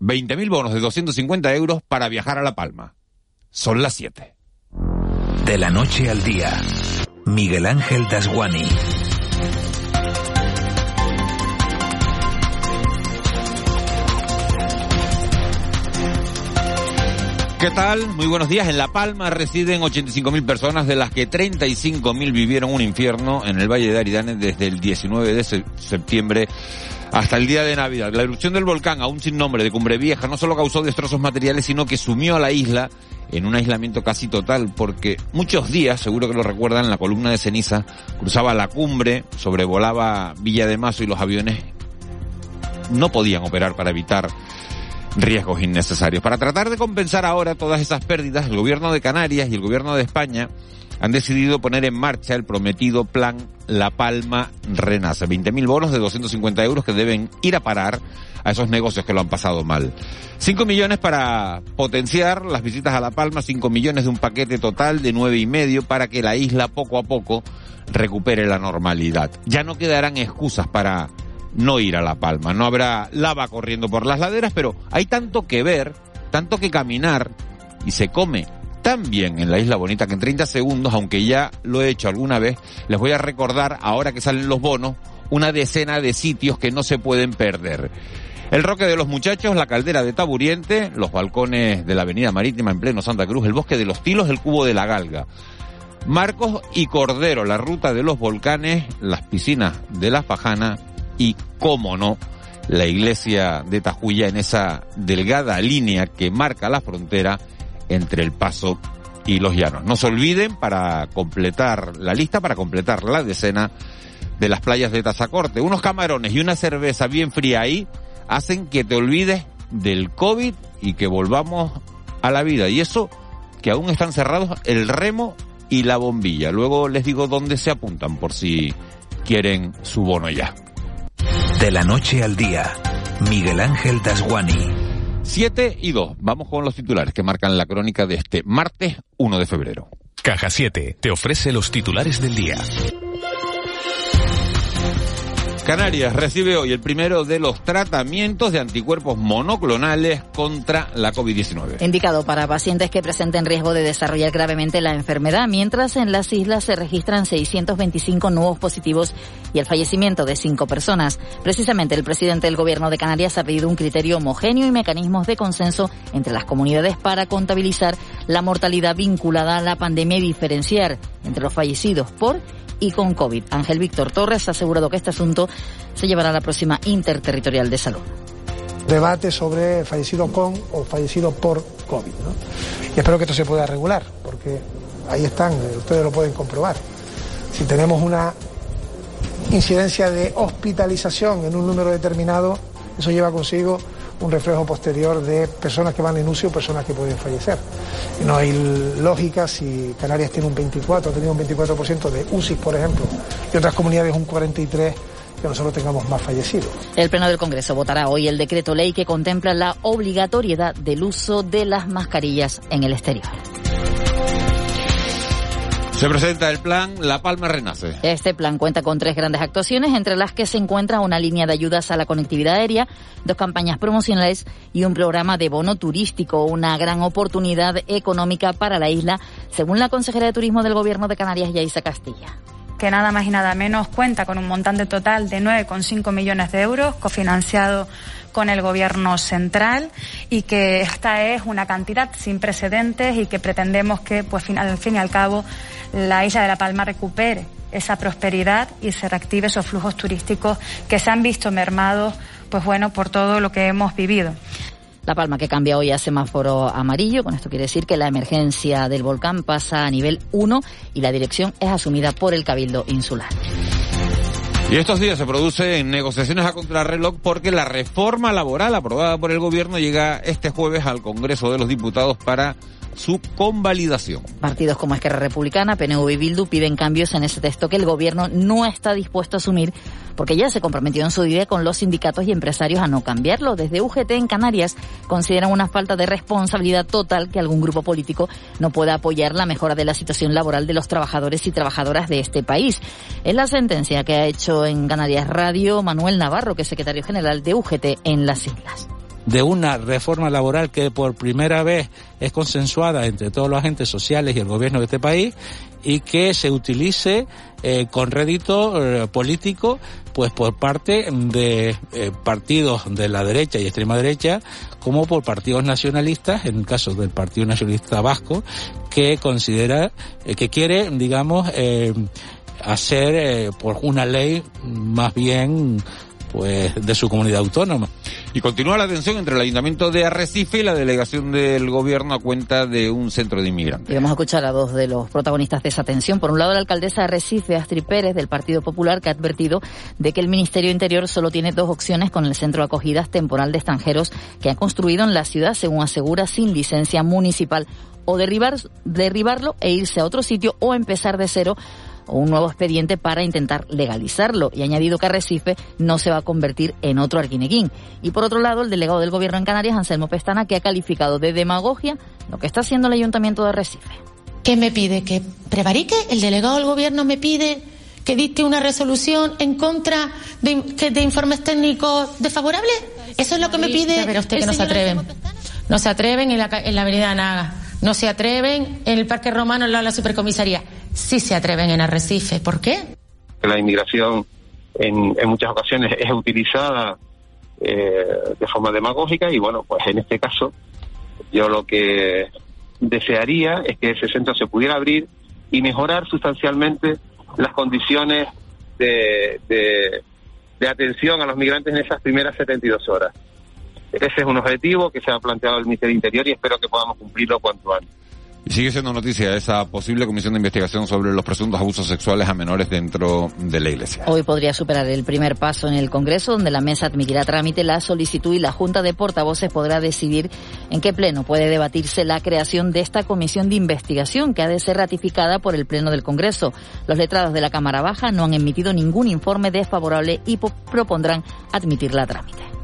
20.000 bonos de 250 euros para viajar a La Palma. Son las 7. De la noche al día, Miguel Ángel Dasguani. ¿Qué tal? Muy buenos días. En La Palma residen 85.000 personas, de las que 35.000 vivieron un infierno en el Valle de Aridane desde el 19 de septiembre hasta el día de Navidad. La erupción del volcán, aún sin nombre, de Cumbre Vieja, no solo causó destrozos materiales, sino que sumió a la isla en un aislamiento casi total, porque muchos días, seguro que lo recuerdan, la columna de ceniza cruzaba la cumbre, sobrevolaba Villa de Mazo y los aviones no podían operar para evitar riesgos innecesarios. Para tratar de compensar ahora todas esas pérdidas, el gobierno de Canarias y el gobierno de España han decidido poner en marcha el prometido plan La Palma Renace. 20.000 bonos de 250 euros que deben ir a parar a esos negocios que lo han pasado mal. 5 millones para potenciar las visitas a La Palma, 5 millones de un paquete total de nueve y medio para que la isla poco a poco recupere la normalidad. Ya no quedarán excusas para no ir a La Palma. No habrá lava corriendo por las laderas, pero hay tanto que ver, tanto que caminar y se come tan bien en la Isla Bonita que en 30 segundos, aunque ya lo he hecho alguna vez, les voy a recordar, ahora que salen los bonos, una decena de sitios que no se pueden perder. El Roque de los Muchachos, la Caldera de Taburiente, los balcones de la Avenida Marítima en pleno Santa Cruz, el Bosque de los Tilos, el Cubo de la Galga. Marcos y Cordero, la Ruta de los Volcanes, las piscinas de la Fajana y, cómo no, la iglesia de Tajuya en esa delgada línea que marca la frontera entre el Paso y los Llanos. No se olviden para completar la lista, para completar la decena de las playas de Tazacorte. Unos camarones y una cerveza bien fría ahí hacen que te olvides del COVID y que volvamos a la vida. Y eso que aún están cerrados el remo y la bombilla. Luego les digo dónde se apuntan por si quieren su bono ya. De la noche al día, Miguel Ángel Dasguani. 7 y 2. Vamos con los titulares que marcan la crónica de este martes 1 de febrero. Caja 7 te ofrece los titulares del día. Canarias recibe hoy el primero de los tratamientos de anticuerpos monoclonales contra la COVID-19. Indicado para pacientes que presenten riesgo de desarrollar gravemente la enfermedad, mientras en las islas se registran 625 nuevos positivos y el fallecimiento de cinco personas. Precisamente el presidente del gobierno de Canarias ha pedido un criterio homogéneo y mecanismos de consenso entre las comunidades para contabilizar la mortalidad vinculada a la pandemia y diferenciar entre los fallecidos por y con COVID. Ángel Víctor Torres ha asegurado que este asunto se llevará a la próxima interterritorial de salud. Debate sobre fallecido con o fallecido por COVID. Y espero que esto se pueda regular, porque ahí están, ustedes lo pueden comprobar. Si tenemos una incidencia de hospitalización en un número determinado, eso lleva consigo un reflejo posterior de personas que van en UCI o personas que pueden fallecer. no hay lógica si Canarias tiene un 24, ha tenido un 24% de UCI, por ejemplo, y otras comunidades un 43% que nosotros tengamos más fallecidos. El Pleno del Congreso votará hoy el decreto ley que contempla la obligatoriedad del uso de las mascarillas en el exterior. Se presenta el plan La Palma Renace. Este plan cuenta con tres grandes actuaciones, entre las que se encuentra una línea de ayudas a la conectividad aérea, dos campañas promocionales y un programa de bono turístico, una gran oportunidad económica para la isla, según la consejera de Turismo del Gobierno de Canarias, Yaisa Castilla que nada más y nada menos cuenta con un montante total de 9,5 millones de euros cofinanciado con el gobierno central y que esta es una cantidad sin precedentes y que pretendemos que, pues, al fin y al cabo, la isla de La Palma recupere esa prosperidad y se reactive esos flujos turísticos que se han visto mermados, pues bueno, por todo lo que hemos vivido. La Palma que cambia hoy a semáforo amarillo, con esto quiere decir que la emergencia del volcán pasa a nivel 1 y la dirección es asumida por el Cabildo Insular. Y estos días se producen negociaciones a contrarreloj porque la reforma laboral aprobada por el gobierno llega este jueves al Congreso de los Diputados para su convalidación. Partidos como Esquerra Republicana, PNV y Bildu piden cambios en ese texto que el gobierno no está dispuesto a asumir porque ya se comprometió en su día con los sindicatos y empresarios a no cambiarlo. Desde UGT en Canarias consideran una falta de responsabilidad total que algún grupo político no pueda apoyar la mejora de la situación laboral de los trabajadores y trabajadoras de este país. Es la sentencia que ha hecho en Canarias Radio Manuel Navarro, que es secretario general de UGT en las islas. De una reforma laboral que por primera vez es consensuada entre todos los agentes sociales y el gobierno de este país y que se utilice eh, con rédito eh, político pues por parte de eh, partidos de la derecha y extrema derecha como por partidos nacionalistas en el caso del Partido Nacionalista Vasco que considera que quiere digamos hacer por una ley más bien pues de su comunidad autónoma. Y continúa la tensión entre el Ayuntamiento de Arrecife y la delegación del gobierno a cuenta de un centro de inmigrantes. Y vamos a escuchar a dos de los protagonistas de esa tensión. Por un lado, la alcaldesa de Arrecife, Astrid Pérez, del Partido Popular, que ha advertido de que el Ministerio Interior solo tiene dos opciones con el centro de acogidas temporal de extranjeros que ha construido en la ciudad, según asegura, sin licencia municipal o derribar, derribarlo e irse a otro sitio o empezar de cero o un nuevo expediente para intentar legalizarlo y ha añadido que Arrecife no se va a convertir en otro Arguineguín. Y por otro lado, el delegado del Gobierno en Canarias, Anselmo Pestana, que ha calificado de demagogia lo que está haciendo el Ayuntamiento de Arrecife. ¿Qué me pide? ¿Que prevarique? ¿El delegado del Gobierno me pide que dicte una resolución en contra de, de informes técnicos desfavorables? ¿Eso es lo que me pide? Pero usted que no se atreven. No se atreven en la, en la avenida Naga. No se atreven en el Parque Romano en la, supercomisaría sí se atreven en Arrecife. ¿Por qué? La inmigración en, muchas ocasiones es utilizada eh, de forma demagógica y bueno, pues en este caso yo lo que desearía es que ese centro se pudiera abrir y mejorar sustancialmente las condiciones de atención a los migrantes en esas primeras 72 horas. Ese es un objetivo que se ha planteado el Ministerio Interior y espero que podamos cumplirlo cuanto antes. Y sigue siendo noticia esa posible comisión de investigación sobre los presuntos abusos sexuales a menores dentro de la Iglesia. Hoy podría superar el primer paso en el Congreso, donde la mesa admitirá trámite la solicitud y la Junta de Portavoces podrá decidir en qué pleno puede debatirse la creación de esta comisión de investigación que ha de ser ratificada por el Pleno del Congreso. Los letrados de la Cámara Baja no han emitido ningún informe desfavorable y propondrán admitirla a trámite.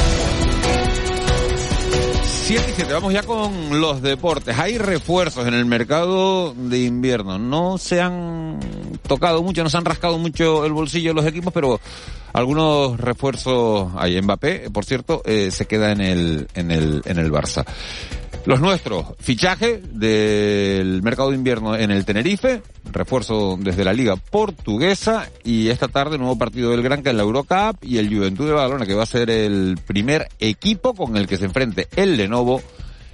7 y 7, vamos ya con los deportes. Hay refuerzos en el mercado de invierno. No se han tocado mucho, no se han rascado mucho el bolsillo los equipos, pero algunos refuerzos hay. Mbappé, por cierto, eh, se queda en el, en el, en el Barça. Los nuestros, fichaje del mercado de invierno en el Tenerife, refuerzo desde la liga portuguesa y esta tarde nuevo partido del Granca en la Eurocup y el Juventud de Badalona que va a ser el primer equipo con el que se enfrente el Lenovo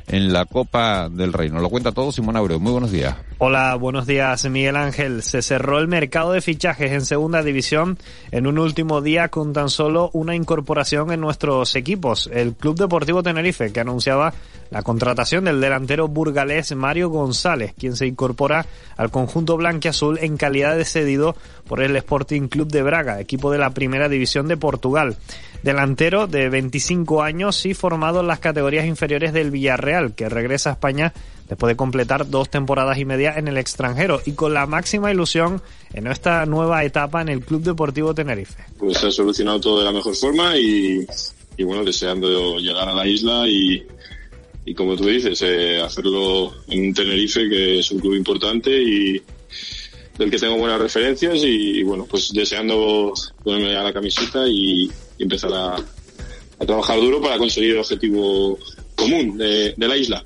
en la Copa del Reino. Lo cuenta todo Simón Abreu. Muy buenos días. Hola, buenos días Miguel Ángel. Se cerró el mercado de fichajes en segunda división en un último día con tan solo una incorporación en nuestros equipos. El Club Deportivo Tenerife que anunciaba la contratación del delantero burgalés Mario González, quien se incorpora al conjunto blanquiazul en calidad de cedido por el Sporting Club de Braga, equipo de la primera división de Portugal. Delantero de 25 años y formado en las categorías inferiores del Villarreal, que regresa a España después de completar dos temporadas y media en el extranjero y con la máxima ilusión en esta nueva etapa en el Club Deportivo Tenerife. Pues se ha solucionado todo de la mejor forma y, bueno, deseando llegar a la isla y, y como tú dices, eh, hacerlo en Tenerife, que es un club importante y del que tengo buenas referencias y, bueno, pues deseando ponerme a la camiseta y, empezar a, trabajar duro para conseguir el objetivo común de la isla.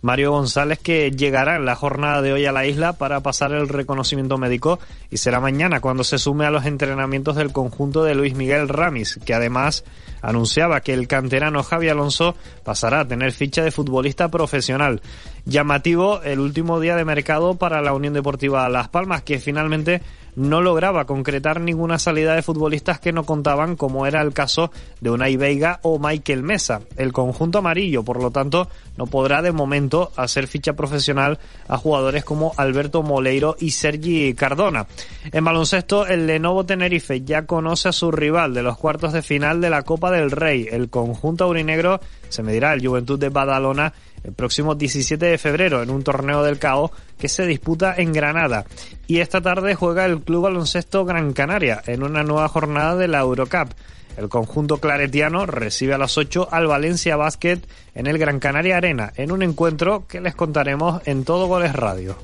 Mario González que llegará en la jornada de hoy a la isla para pasar el reconocimiento médico y será mañana cuando se sume a los entrenamientos del conjunto de Luis Miguel Ramis, que además anunciaba que el canterano Javi Alonso pasará a tener ficha de futbolista profesional. Llamativo el último día de mercado para la Unión Deportiva Las Palmas, que finalmente no lograba concretar ninguna salida de futbolistas que no contaban, como era el caso de Unai Veiga o Michael Mesa. El conjunto amarillo, por lo tanto, no podrá de momento hacer ficha profesional a jugadores como Alberto Moleiro y Sergi Cardona. En baloncesto, el Lenovo Tenerife ya conoce a su rival de los cuartos de final de la Copa del Rey. El conjunto aurinegro se medirá el Juventud de Badalona el próximo 17 de febrero en un torneo del CAO que se disputa en Granada. Y esta tarde juega el Club Baloncesto Gran Canaria en una nueva jornada de la Eurocup. El conjunto claretiano recibe a las 8 al Valencia Basket en el Gran Canaria Arena, en un encuentro que les contaremos en Todo Goles Radio.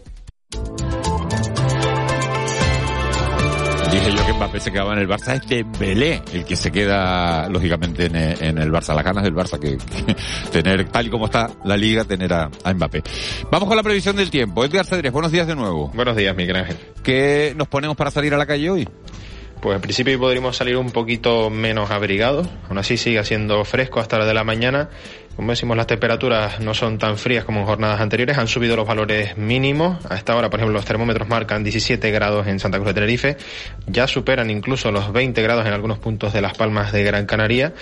Dije yo que Mbappé se quedaba en el Barça, es Dembélé el que se queda, lógicamente, en, en el Barça. Las ganas del Barça que, que, tener, tal y como está la liga, tener a, a, Mbappé. Vamos con la previsión del tiempo. Edgar Cedrés, buenos días de nuevo. Buenos días, Miguel Ángel. ¿Qué nos ponemos para salir a la calle hoy? Pues en principio podríamos salir un poquito menos abrigados, aún así sigue siendo fresco hasta la de la mañana como decimos, las temperaturas no son tan frías como en jornadas anteriores, han subido los valores mínimos. A esta hora, por ejemplo, los termómetros marcan 17 grados en Santa Cruz de Tenerife, ya superan incluso los 20 grados en algunos puntos de las Palmas de Gran Canaria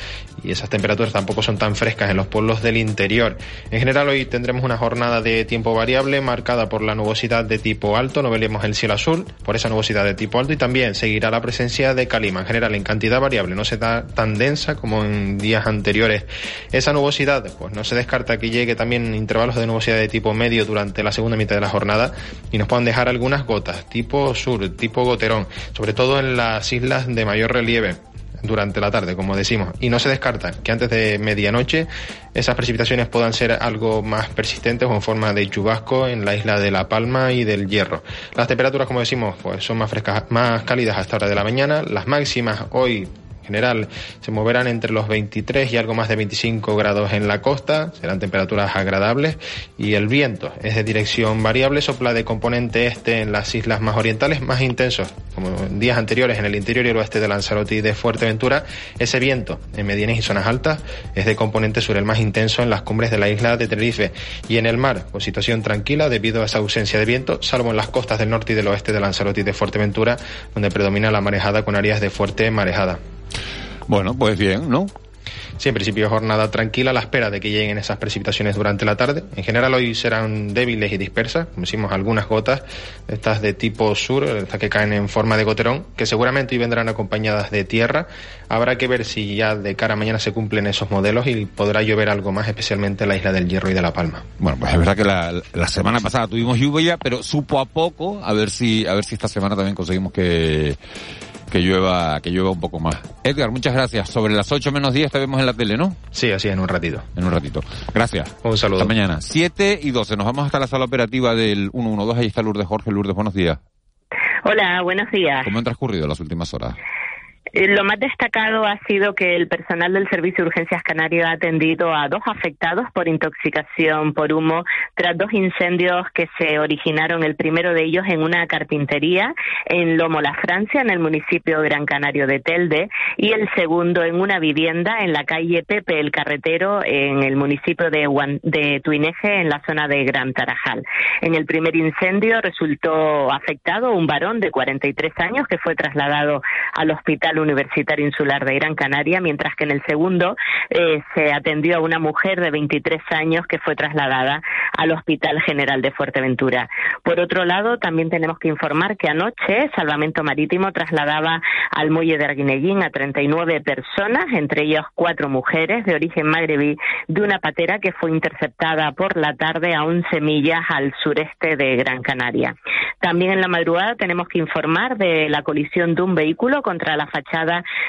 y esas temperaturas tampoco son tan frescas en los pueblos del interior. En general, hoy tendremos una jornada de tiempo variable marcada por la nubosidad de tipo alto, no veremos el cielo azul por esa nubosidad de tipo alto y también seguirá la presencia de calima, en general en cantidad variable, no será tan densa como en días anteriores. Esa nubosidad pues no se descarta que llegue también intervalos de nubosidad de tipo medio durante la segunda mitad de la jornada y nos puedan dejar algunas gotas, tipo sur, tipo goterón, sobre todo en las islas de mayor relieve durante la tarde, como decimos. Y no se descarta que antes de medianoche esas precipitaciones puedan ser algo más persistentes o en forma de chubasco en la isla de La Palma y del Hierro. Las temperaturas, como decimos, pues son más frescas, más cálidas a esta hora de la mañana. Las máximas hoy general se moverán entre los 23 y algo más de 25 grados en la costa, serán temperaturas agradables y el viento es de dirección variable, sopla de componente este en las islas más orientales, más intensos, como en días anteriores en el interior y el oeste de Lanzarote y de Fuerteventura. Ese viento en medianas y zonas altas es de componente sur, el más intenso en las cumbres de la isla de Tenerife y en el mar, con situación tranquila debido a esa ausencia de viento, salvo en las costas del norte y del oeste de Lanzarote y de Fuerteventura, donde predomina la marejada con áreas de fuerte marejada. Bueno, pues bien, ¿no? Sí, en principio jornada tranquila a la espera de que lleguen esas precipitaciones durante la tarde. En general hoy serán débiles y dispersas, como decimos, algunas gotas, estas de tipo sur, estas que caen en forma de goterón, que seguramente hoy vendrán acompañadas de tierra. Habrá que ver si ya de cara a mañana se cumplen esos modelos y podrá llover algo más, especialmente en la isla del Hierro y de La Palma. Bueno, pues es verdad que la, la semana pasada tuvimos lluvia, pero supo a poco, a ver si, a ver si esta semana también conseguimos que que llueva, que llueva un poco más. Edgar, muchas gracias. Sobre las 8 menos 10 te vemos en la tele, ¿no? Sí, así en un ratito. En un ratito. Gracias. Un saludo. Hasta mañana. 7 y 12. Nos vamos hasta la sala operativa del 112. Ahí está Lourdes Jorge. Lourdes, buenos días. Hola, buenos días. ¿Cómo han transcurrido las últimas horas? Lo más destacado ha sido que el personal del Servicio de Urgencias Canario ha atendido a dos afectados por intoxicación por humo tras dos incendios que se originaron, el primero de ellos en una carpintería en Lomo La Francia, en el municipio Gran Canario de Telde, y el segundo en una vivienda en la calle Pepe el Carretero, en el municipio de, de Tuineje, en la zona de Gran Tarajal. En el primer incendio resultó afectado un varón de 43 años que fue trasladado al hospital Universitario Insular de Gran Canaria, mientras que en el segundo eh, se atendió a una mujer de 23 años que fue trasladada al Hospital General de Fuerteventura. Por otro lado, también tenemos que informar que anoche Salvamento Marítimo trasladaba al muelle de Arguinellín a 39 personas, entre ellas cuatro mujeres de origen magrebí, de una patera que fue interceptada por la tarde a 11 millas al sureste de Gran Canaria. También en la madrugada tenemos que informar de la colisión de un vehículo contra la fachada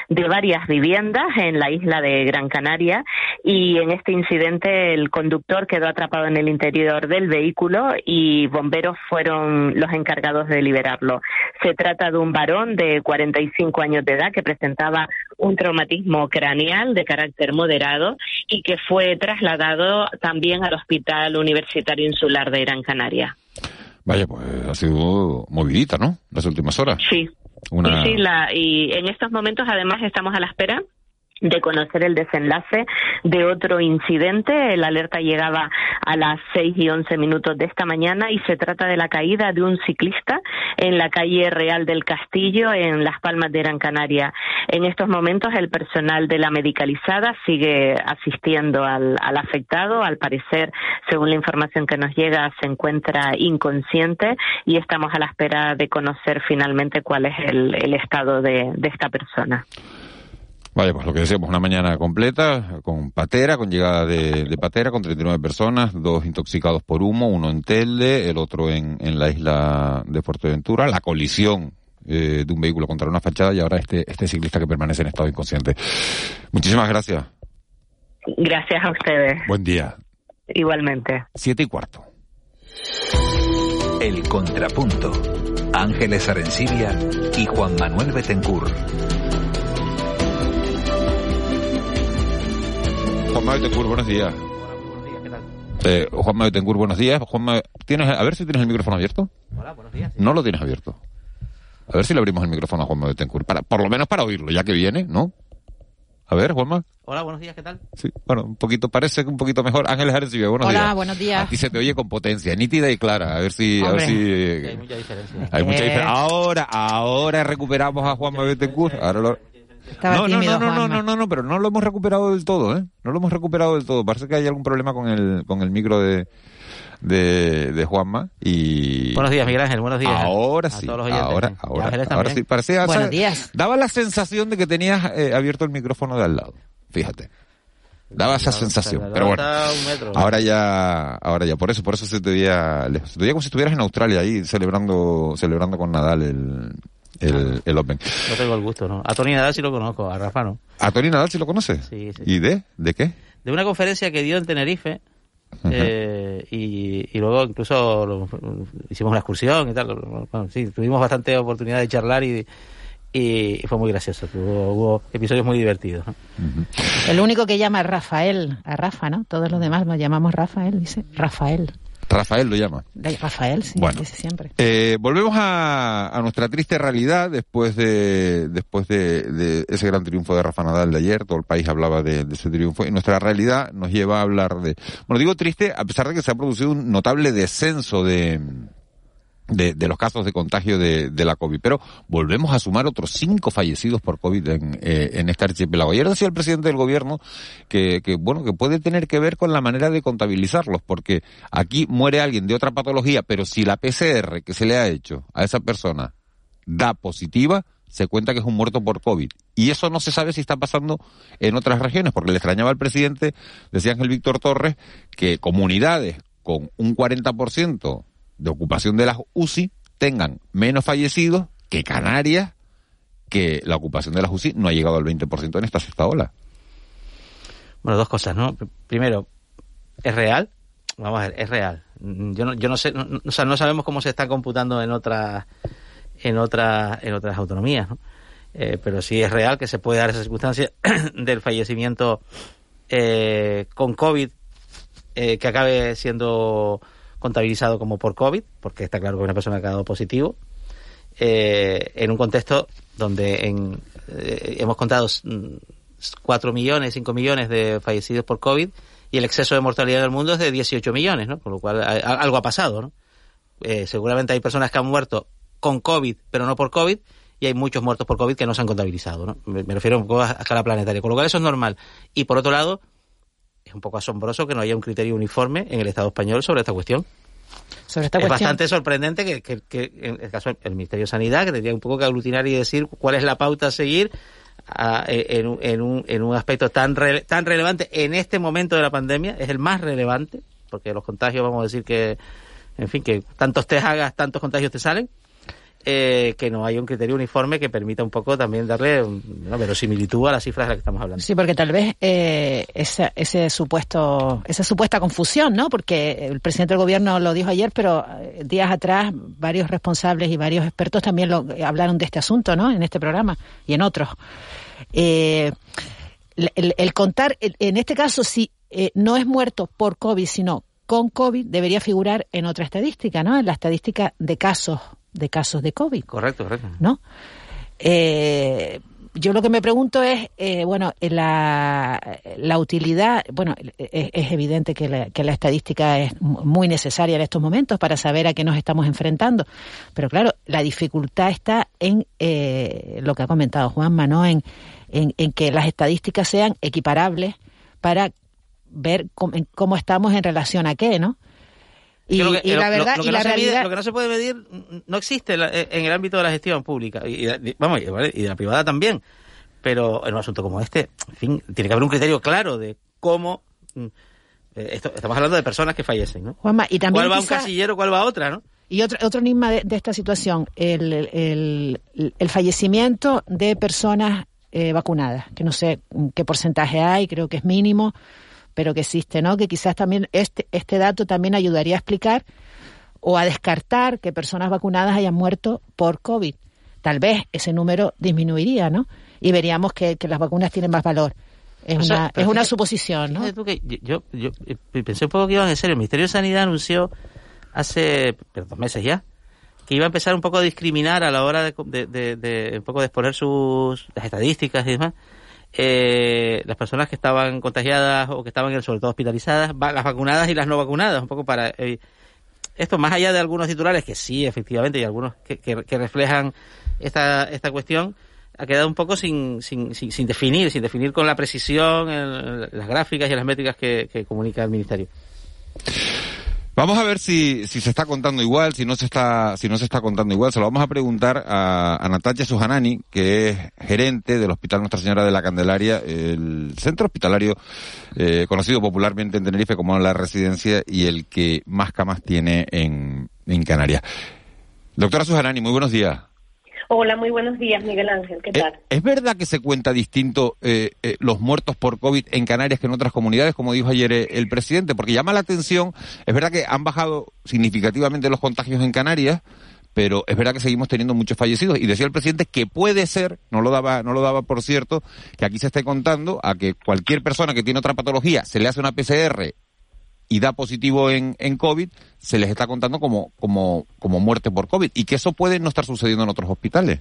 de varias viviendas en la isla de Gran Canaria y en este incidente el conductor quedó atrapado en el interior del vehículo y bomberos fueron los encargados de liberarlo. Se trata de un varón de 45 años de edad que presentaba un traumatismo craneal de carácter moderado y que fue trasladado también al Hospital Universitario Insular de Gran Canaria. Vaya, pues ha sido movidita, ¿no? Las últimas horas. Sí. Sí, sí, la, y en estos momentos además estamos a la espera de conocer el desenlace de otro incidente. La alerta llegaba a las 6 y 11 minutos de esta mañana y se trata de la caída de un ciclista en la calle Real del Castillo, en Las Palmas de Gran Canaria. En estos momentos el personal de la medicalizada sigue asistiendo al, afectado. Al parecer, según la información que nos llega, se encuentra inconsciente y estamos a la espera de conocer finalmente cuál es el, el estado de, de esta persona. Vale, pues lo que decíamos, una mañana completa con patera, con llegada de, de, patera, con 39 personas, dos intoxicados por humo, uno en Telde, el otro en, en la isla de Fuerteventura, la colisión eh, de un vehículo contra una fachada y ahora este, este ciclista que permanece en estado inconsciente. Muchísimas gracias. Gracias a ustedes. Buen día. Igualmente. Siete y cuarto. El contrapunto. Ángeles Arencibia y Juan Manuel Betencur. Juan Manuel Betancourt, buenos días. Eh, Juan Manuel Betancourt, buenos días. Juan ¿tienes, a ver si tienes el micrófono abierto. Hola, buenos días. No lo tienes abierto. A ver si le abrimos el micrófono a Juan Manuel Betancourt, para, por lo menos para oírlo, ya que viene, ¿no? A ver, Juanma. Hola, buenos días, ¿qué tal? Sí, bueno, un poquito, parece que un poquito mejor. Ángeles Arencibia, buenos Hola, días. Hola, buenos días. Aquí se te oye con potencia, nítida y clara. A ver si, Hombre, a ver si. sí, hay mucha diferencia. Hay mucha Eh. diferencia. Ahora, ahora recuperamos a Juan Manuel Betancourt. Ahora lo... Estaba No, no, tímido, no, no, no, Juanma. no, no, no, pero no lo hemos recuperado del todo, ¿eh? No lo hemos recuperado del todo. Parece que hay algún problema con el, con el micro de, de, de Juanma y... Buenos días, Miguel Ángel, buenos días. Ahora A sí, todos los oyentes. ahora, ahora, ahora sí. Parecía, Buenos días. Daba la sensación de que tenías eh, abierto el micrófono de al lado. Fíjate. Daba esa sensación. Pero bueno, ahora ya, ahora ya, por eso, por eso se te veía lejos. Se te veía como si estuvieras en Australia ahí celebrando, celebrando con Nadal el, el, el Open. No tengo el gusto, ¿no? A Tony Nadal sí lo conozco, a Rafa no. ¿A Tony Nadal si lo conoces? Sí, sí. ¿Y de? ¿De qué? De una conferencia que dio en Tenerife, eh, y, y luego incluso lo- hicimos una excursión y tal. Bueno, sí, tuvimos bastante oportunidad de charlar y, y, fue muy gracioso. Hubo, hubo episodios muy divertidos. ¿no? El único que llama a Rafael, a Rafa, ¿no? Todos los demás nos llamamos Rafael, dice. Rafael. Rafael lo llama. Rafael, sí, Bueno. dice siempre. Eh, volvemos a, a nuestra triste realidad después de después de, de ese gran triunfo de Rafa Nadal de ayer. Todo el país hablaba de, de ese triunfo y nuestra realidad nos lleva a hablar de. Bueno, digo triste a pesar de que se ha producido un notable descenso de de, los casos de contagio de, de la COVID. Pero volvemos a sumar otros cinco fallecidos por COVID en, eh, en este archipiélago. Ayer decía el presidente del gobierno que, que, bueno, que puede tener que ver con la manera de contabilizarlos, porque aquí muere alguien de otra patología, pero si la PCR que se le ha hecho a esa persona da positiva, se cuenta que es un muerto por COVID. Y eso no se sabe si está pasando en otras regiones, porque le extrañaba al presidente, decía Ángel Víctor Torres, que comunidades con un 40% de ocupación de las UCI tengan menos fallecidos que Canarias, que la ocupación de las UCI no ha llegado al 20% en esta sexta ola. Bueno, dos cosas, ¿no? Primero, ¿es real? Vamos a ver, es real. Mm, Yo no, yo no sé, no, o sea, no sabemos cómo se está computando en otras, en otras, en otras autonomías, ¿no? Eh, pero sí es real que se puede dar esa circunstancia del fallecimiento eh, con COVID eh, que acabe siendo contabilizado como por COVID, porque está claro que una persona ha dado positivo, eh, en un contexto donde en, eh, hemos contado mm, 4 millones, 5 millones de fallecidos por COVID y el exceso de mortalidad del mundo es de 18 millones, ¿no? Con lo cual a- algo ha pasado, ¿no? Eh, seguramente hay personas que han muerto con COVID, pero no por COVID, y hay muchos muertos por COVID que no se han contabilizado, ¿no? Me, me refiero a escala planetaria, con lo cual eso es normal. Y por otro lado, es un poco asombroso que no haya un criterio uniforme en el Estado español sobre esta cuestión Sobre esta es cuestión. bastante sorprendente que, que- que en el caso del Ministerio de Sanidad, que tendría un poco que aglutinar y decir cuál es la pauta a seguir a- en, un- en un, en un aspecto tan, rele- tan relevante en este momento de la pandemia, es el más relevante, porque los contagios, vamos a decir que, en fin, que tantos te hagas, tantos contagios te salen, eh, que no hay un criterio uniforme que permita un poco también darle una verosimilitud a las cifras de las que estamos hablando. Sí, porque tal vez eh, esa, ese supuesto, esa supuesta confusión, ¿no? Porque el presidente del gobierno lo dijo ayer, pero eh, días atrás varios responsables y varios expertos también lo, hablaron de este asunto, ¿no? En este programa y en otros. Eh, el, el- contar, en este caso, si eh, no es muerto por COVID, sino con COVID, debería figurar en otra estadística, ¿no? En la estadística de casos, de casos de COVID. Correcto, correcto. ¿no? Eh, yo lo que me pregunto es, eh, bueno, la, la utilidad, bueno, es, es evidente que la, que la estadística es muy necesaria en estos momentos para saber a qué nos estamos enfrentando, pero claro, la dificultad está en eh, lo que ha comentado Juanma, ¿no? En, en, en que las estadísticas sean equiparables para ver cómo estamos en relación a qué, ¿no? Y, Que lo que- y lo- la verdad, lo que y no la mide- realidad, lo que no se puede medir mm, no existe la- eh, en el ámbito de la gestión pública y, y- vamos y, ¿vale? y de la privada también pero en un asunto como este, en fin, tiene que haber un criterio claro de cómo... mm, eh, esto- estamos hablando de personas que fallecen, ¿no? Juanma, y también ¿Cuál va a un quizá- casillero, cuál va otra, no? Y otro, otro enigma de, de esta situación, el, el, el fallecimiento de personas eh, vacunadas, que no sé mm, qué porcentaje hay, creo que es mínimo, pero que existe, ¿no? Que quizás también este, este dato también ayudaría a explicar o a descartar que personas vacunadas hayan muerto por COVID. Tal vez ese número disminuiría, ¿no? Y veríamos que, que las vacunas tienen más valor. Es O sea, una, es una suposición, ¿no? que yo, yo, yo, eh, pensé un poco que iban en serio. El Ministerio de Sanidad anunció hace pero, dos meses ya que iba a empezar un poco a discriminar a la hora de, de, de- de- un poco de exponer sus las estadísticas y demás. Eh, las personas que estaban contagiadas o que estaban sobre todo hospitalizadas, las vacunadas y las no vacunadas, un poco para eh, esto más allá de algunos titulares que sí efectivamente y algunos que, que- reflejan esta, esta cuestión ha quedado un poco sin, sin, sin, definir, sin definir con la precisión las gráficas y las métricas que, que comunica el ministerio. Vamos a ver si, si se está contando igual, si no se está, si no se está contando igual. Se lo vamos a preguntar a, a Natalia Sujanani, que es gerente del Hospital Nuestra Señora de la Candelaria, el centro hospitalario eh, conocido popularmente en Tenerife como la residencia y el que más camas tiene en, en Canarias. Doctora Sujanani, muy buenos días. Hola, muy buenos días, Miguel Ángel. ¿Qué tal? ¿Es verdad que se cuenta distinto eh, eh, los muertos por COVID en Canarias que en otras comunidades, como dijo ayer eh, el presidente? Porque llama la atención, es verdad que han bajado significativamente los contagios en Canarias, pero es verdad que seguimos teniendo muchos fallecidos. Y decía el presidente que puede ser, no lo daba, no lo daba por cierto, que aquí se esté contando a que cualquier persona que tiene otra patología se le hace una PCR y da positivo en, en COVID, se les está contando como, como, como muerte por COVID. Y que eso puede no estar sucediendo en otros hospitales.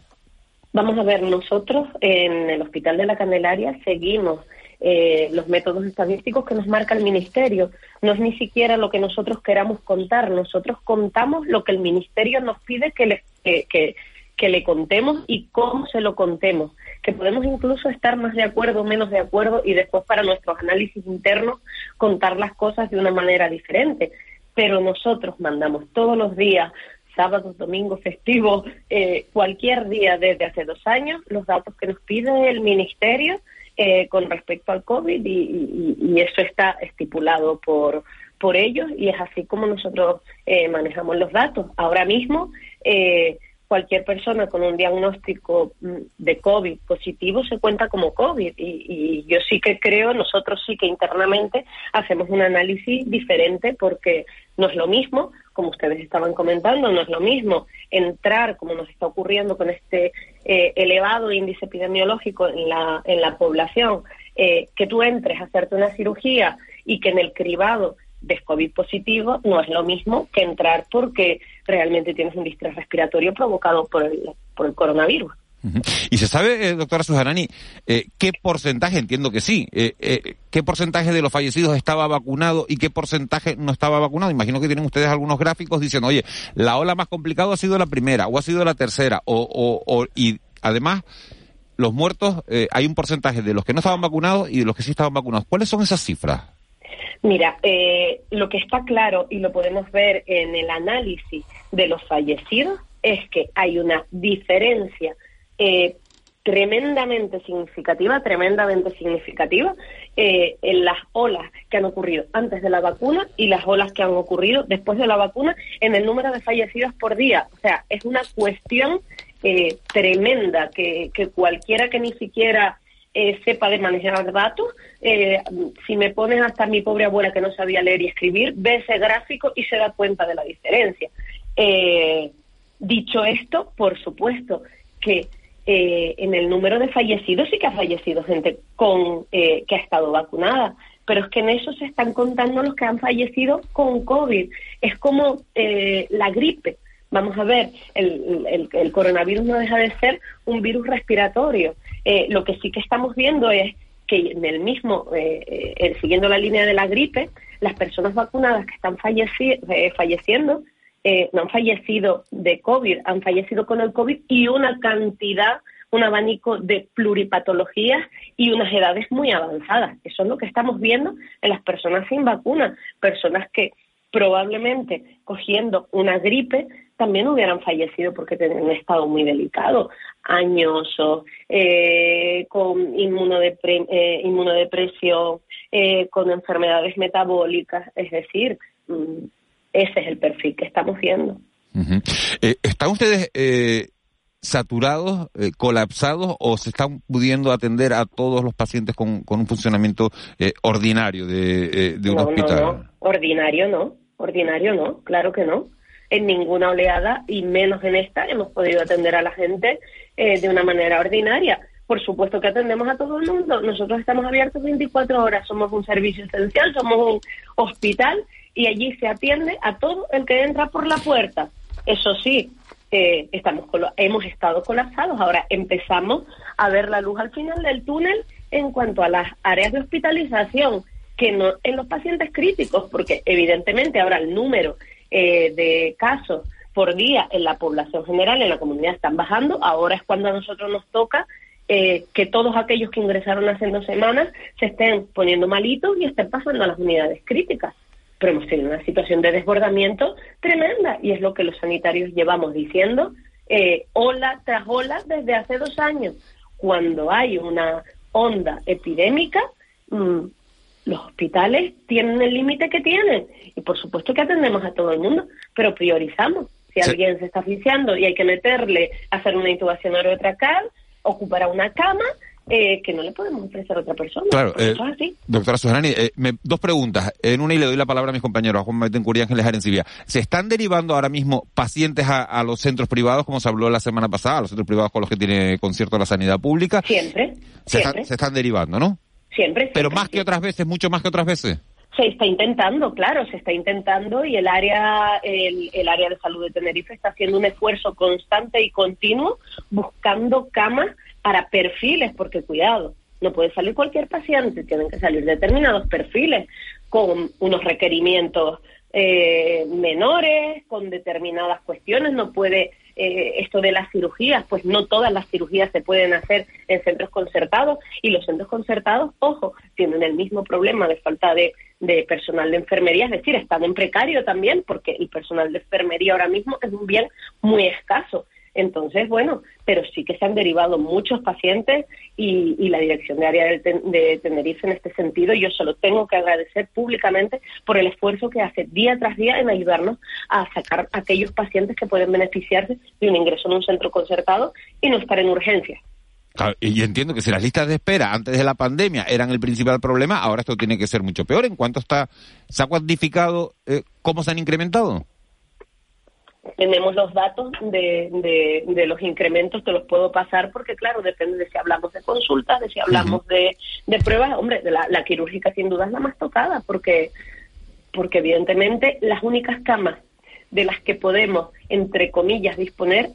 Vamos a ver, nosotros en el Hospital de la Candelaria seguimos eh, los métodos estadísticos que nos marca el Ministerio. No es ni siquiera lo que nosotros queramos contar, nosotros contamos lo que el Ministerio nos pide que le, que, que- que le contemos y cómo se lo contemos. Que podemos incluso estar más de acuerdo o menos de acuerdo y después para nuestros análisis internos contar las cosas de una manera diferente. Pero nosotros mandamos todos los días sábados, domingos, festivos, eh, cualquier día desde hace dos años, los datos que nos pide el Ministerio eh, con respecto al COVID y, y- y eso está estipulado por, por ellos y es así como nosotros eh, manejamos los datos. Ahora mismo, eh, cualquier persona con un diagnóstico mm, de COVID positivo se cuenta como COVID. Y, yo sí que creo, nosotros sí que internamente hacemos un análisis diferente porque no es lo mismo, como ustedes estaban comentando, no es lo mismo entrar, como nos está ocurriendo con este eh, elevado índice epidemiológico en la, en la población, eh, que tú entres a hacerte una cirugía y que en el cribado des COVID positivo no es lo mismo que entrar porque realmente tienes un distrés respiratorio provocado por el, por el coronavirus. Y se sabe, eh, doctora Sujanani, eh, qué porcentaje, entiendo que sí, eh, eh, qué porcentaje de los fallecidos estaba vacunado y qué porcentaje no estaba vacunado. Imagino que tienen ustedes algunos gráficos diciendo, oye, la ola más complicada ha sido la primera o ha sido la tercera, o, o, o- y además los muertos, hay un porcentaje de los que no estaban vacunados y de los que sí estaban vacunados. ¿Cuáles son esas cifras? Mira, eh, lo que está claro y lo podemos ver en el análisis de los fallecidos es que hay una diferencia eh, tremendamente significativa, tremendamente significativa eh, en las olas que han ocurrido antes de la vacuna y las olas que han ocurrido después de la vacuna en el número de fallecidos por día. O sea, es una cuestión eh, tremenda que, que cualquiera que ni siquiera eh, sepa de manejar datos, eh, si me pones hasta mi pobre abuela que no sabía leer y escribir, ve ese gráfico y se da cuenta de la diferencia. Eh, dicho esto, por supuesto que eh, en el número de fallecidos sí que ha fallecido gente con eh, que ha estado vacunada, pero es que en eso se están contando los que han fallecido con COVID. Es como eh, la gripe. Vamos a ver, el, coronavirus no deja de ser un virus respiratorio. Eh, lo que sí que estamos viendo es que en el mismo, eh, eh, siguiendo la línea de la gripe, las personas vacunadas que están falleci- eh, falleciendo eh, no han fallecido de COVID, han fallecido con el COVID y una cantidad, un abanico de pluripatologías y unas edades muy avanzadas. Eso es lo que estamos viendo en las personas sin vacuna, personas que probablemente cogiendo una gripe también hubieran fallecido porque tenían un estado muy delicado, añoso, eh, con inmunodepre eh, inmunodepresión, eh, con enfermedades metabólicas, es decir, mm, ese es el perfil que estamos viendo. Eh, ¿Están ustedes eh, saturados, eh, colapsados o se están pudiendo atender a todos los pacientes con, con un funcionamiento eh, ordinario de, de un no, hospital? No, no, ordinario no, ordinario no, claro que no. En ninguna oleada y menos en esta hemos podido atender a la gente eh, de una manera ordinaria. Por supuesto que atendemos a todo el mundo. Nosotros estamos abiertos 24 horas, somos un servicio esencial, somos un hospital y allí se atiende a todo el que entra por la puerta. Eso sí, eh, estamos hemos estado colapsados. Ahora empezamos a ver la luz al final del túnel en cuanto a las áreas de hospitalización, que no en los pacientes críticos, porque evidentemente ahora el número eh, de casos por día en la población general, en la comunidad, están bajando. Ahora es cuando a nosotros nos toca eh, que todos aquellos que ingresaron hace dos semanas se estén poniendo malitos y estén pasando a las unidades críticas pero hemos tenido una situación de desbordamiento tremenda y es lo que los sanitarios llevamos diciendo eh, ola tras ola desde hace dos años. Cuando hay una onda epidémica, mmm, los hospitales tienen el límite que tienen y por supuesto que atendemos a todo el mundo, pero priorizamos. Si sí. alguien se está asfixiando y hay que meterle, hacer una intubación orotracal, ocupará una cama eh, que no le podemos ofrecer a otra persona. Claro, eh, Eso es así. doctora Susanani, eh, me, dos preguntas. En una y le doy la palabra a mis compañeros, a Juan Betancourt y Ángeles Arencibia. ¿Se están derivando ahora mismo pacientes a, a, los centros privados, como se habló la semana pasada, a los centros privados con los que tiene concierto la sanidad pública? Siempre. Se, siempre. Están, se están derivando, ¿no? Siempre. Pero siempre, más que otras veces, mucho más que otras veces. Se está intentando, claro, se está intentando y el área, el, el, área de salud de Tenerife está haciendo un esfuerzo constante y continuo buscando camas para perfiles, porque cuidado, no puede salir cualquier paciente, tienen que salir determinados perfiles con unos requerimientos eh, menores, con determinadas cuestiones, no puede eh, esto de las cirugías, pues no todas las cirugías se pueden hacer en centros concertados y los centros concertados, ojo, tienen el mismo problema de falta de, de personal de enfermería, es decir, están en precario también porque el personal de enfermería ahora mismo es un bien muy escaso. Entonces, bueno, pero sí que se han derivado muchos pacientes y, y la dirección de área de, Tenerife en este sentido, yo solo tengo que agradecer públicamente por el esfuerzo que hace día tras día en ayudarnos a sacar aquellos pacientes que pueden beneficiarse de un ingreso en un centro concertado y no estar en urgencia. Claro, y entiendo que si las listas de espera antes de la pandemia eran el principal problema, ahora esto tiene que ser mucho peor. ¿En cuánto está, se ha cuantificado eh, cómo se han incrementado? Tenemos los datos de, de, de, los incrementos, te los puedo pasar porque, claro, depende de si hablamos de consultas, de si hablamos uh -huh. de, de, pruebas. Hombre, de la, la, quirúrgica sin duda es la más tocada porque, porque evidentemente las únicas camas de las que podemos, entre comillas, disponer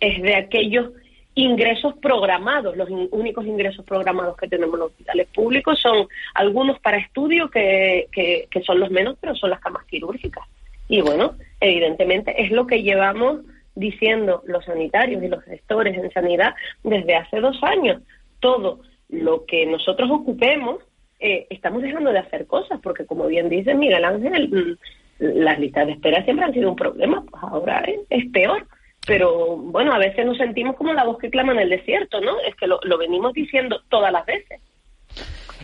es de aquellos ingresos programados. Los in únicos ingresos programados que tenemos en los hospitales públicos son algunos para estudio que, que, que son los menos, pero son las camas quirúrgicas. Y bueno, evidentemente es lo que llevamos diciendo los sanitarios y los gestores en sanidad desde hace dos años. Todo lo que nosotros ocupemos, eh, estamos dejando de hacer cosas, porque como bien dice Miguel Ángel, las listas de espera siempre han sido un problema, pues ahora es, es peor. Pero bueno, a veces nos sentimos como la voz que clama en el desierto, ¿no? Es que lo, lo venimos diciendo todas las veces.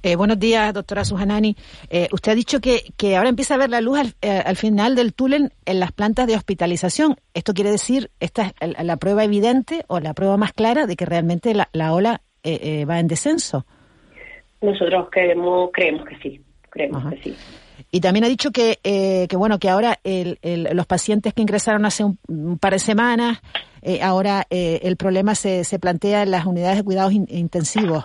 Eh, buenos días, doctora Sujanani. Eh, usted ha dicho que, que, ahora empieza a ver la luz al, eh, al, final del túnel en las plantas de hospitalización. ¿Esto quiere decir, esta es la prueba evidente o la prueba más clara de que realmente la, la ola eh, va en descenso? Nosotros creemos, creemos que sí, creemos Ajá. que sí. Y también ha dicho que, eh, que bueno, que ahora el, el, los pacientes que ingresaron hace un, un par de semanas, eh, ahora eh, el problema se, se plantea en las unidades de cuidados in, intensivos.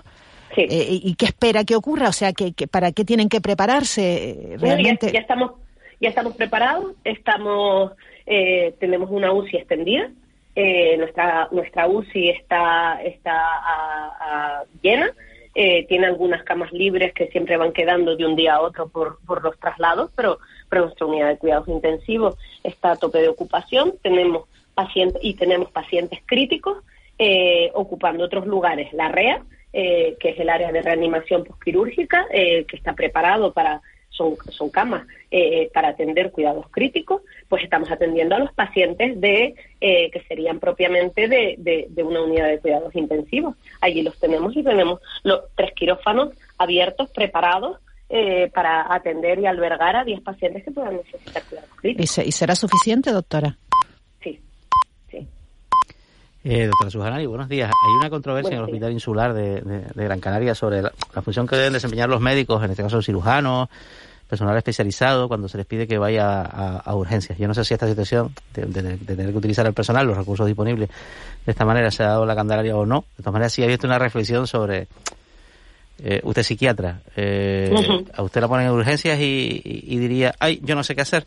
Sí. Eh, ¿Y qué espera que ocurra? O sea, que, que ¿para qué tienen que prepararse realmente? Bueno, ya, ya, estamos, ya estamos preparados, estamos, eh, tenemos una UCI extendida, eh, nuestra, nuestra UCI está, está a, a llena, eh, tiene algunas camas libres que siempre van quedando de un día a otro por, por los traslados, pero, pero nuestra unidad de cuidados intensivos está a tope de ocupación, tenemos pacientes y tenemos pacientes críticos eh, ocupando otros lugares, la REA, eh, que es el área de reanimación postquirúrgica, eh, que está preparado para, son, son camas eh, para atender cuidados críticos, pues estamos atendiendo a los pacientes de eh, que serían propiamente de, de, una unidad de cuidados intensivos. Allí los tenemos y tenemos los tres quirófanos abiertos, preparados eh, para atender y albergar a 10 pacientes que puedan necesitar cuidados críticos. ¿Y, será suficiente, doctora? Eh, doctora Sujanari, buenos días. Hay una controversia en el Hospital Insular de, Gran Canaria sobre la, función que deben desempeñar los médicos, en este caso los cirujanos, personal especializado, cuando se les pide que vaya a, urgencias. Yo no sé si esta situación de, tener que utilizar el personal, los recursos disponibles de esta manera se ha dado la Candelaria o no. De todas maneras, sí ha visto una reflexión sobre eh, usted es psiquiatra, eh, a usted la ponen en urgencias y, diría, ay, yo no sé qué hacer.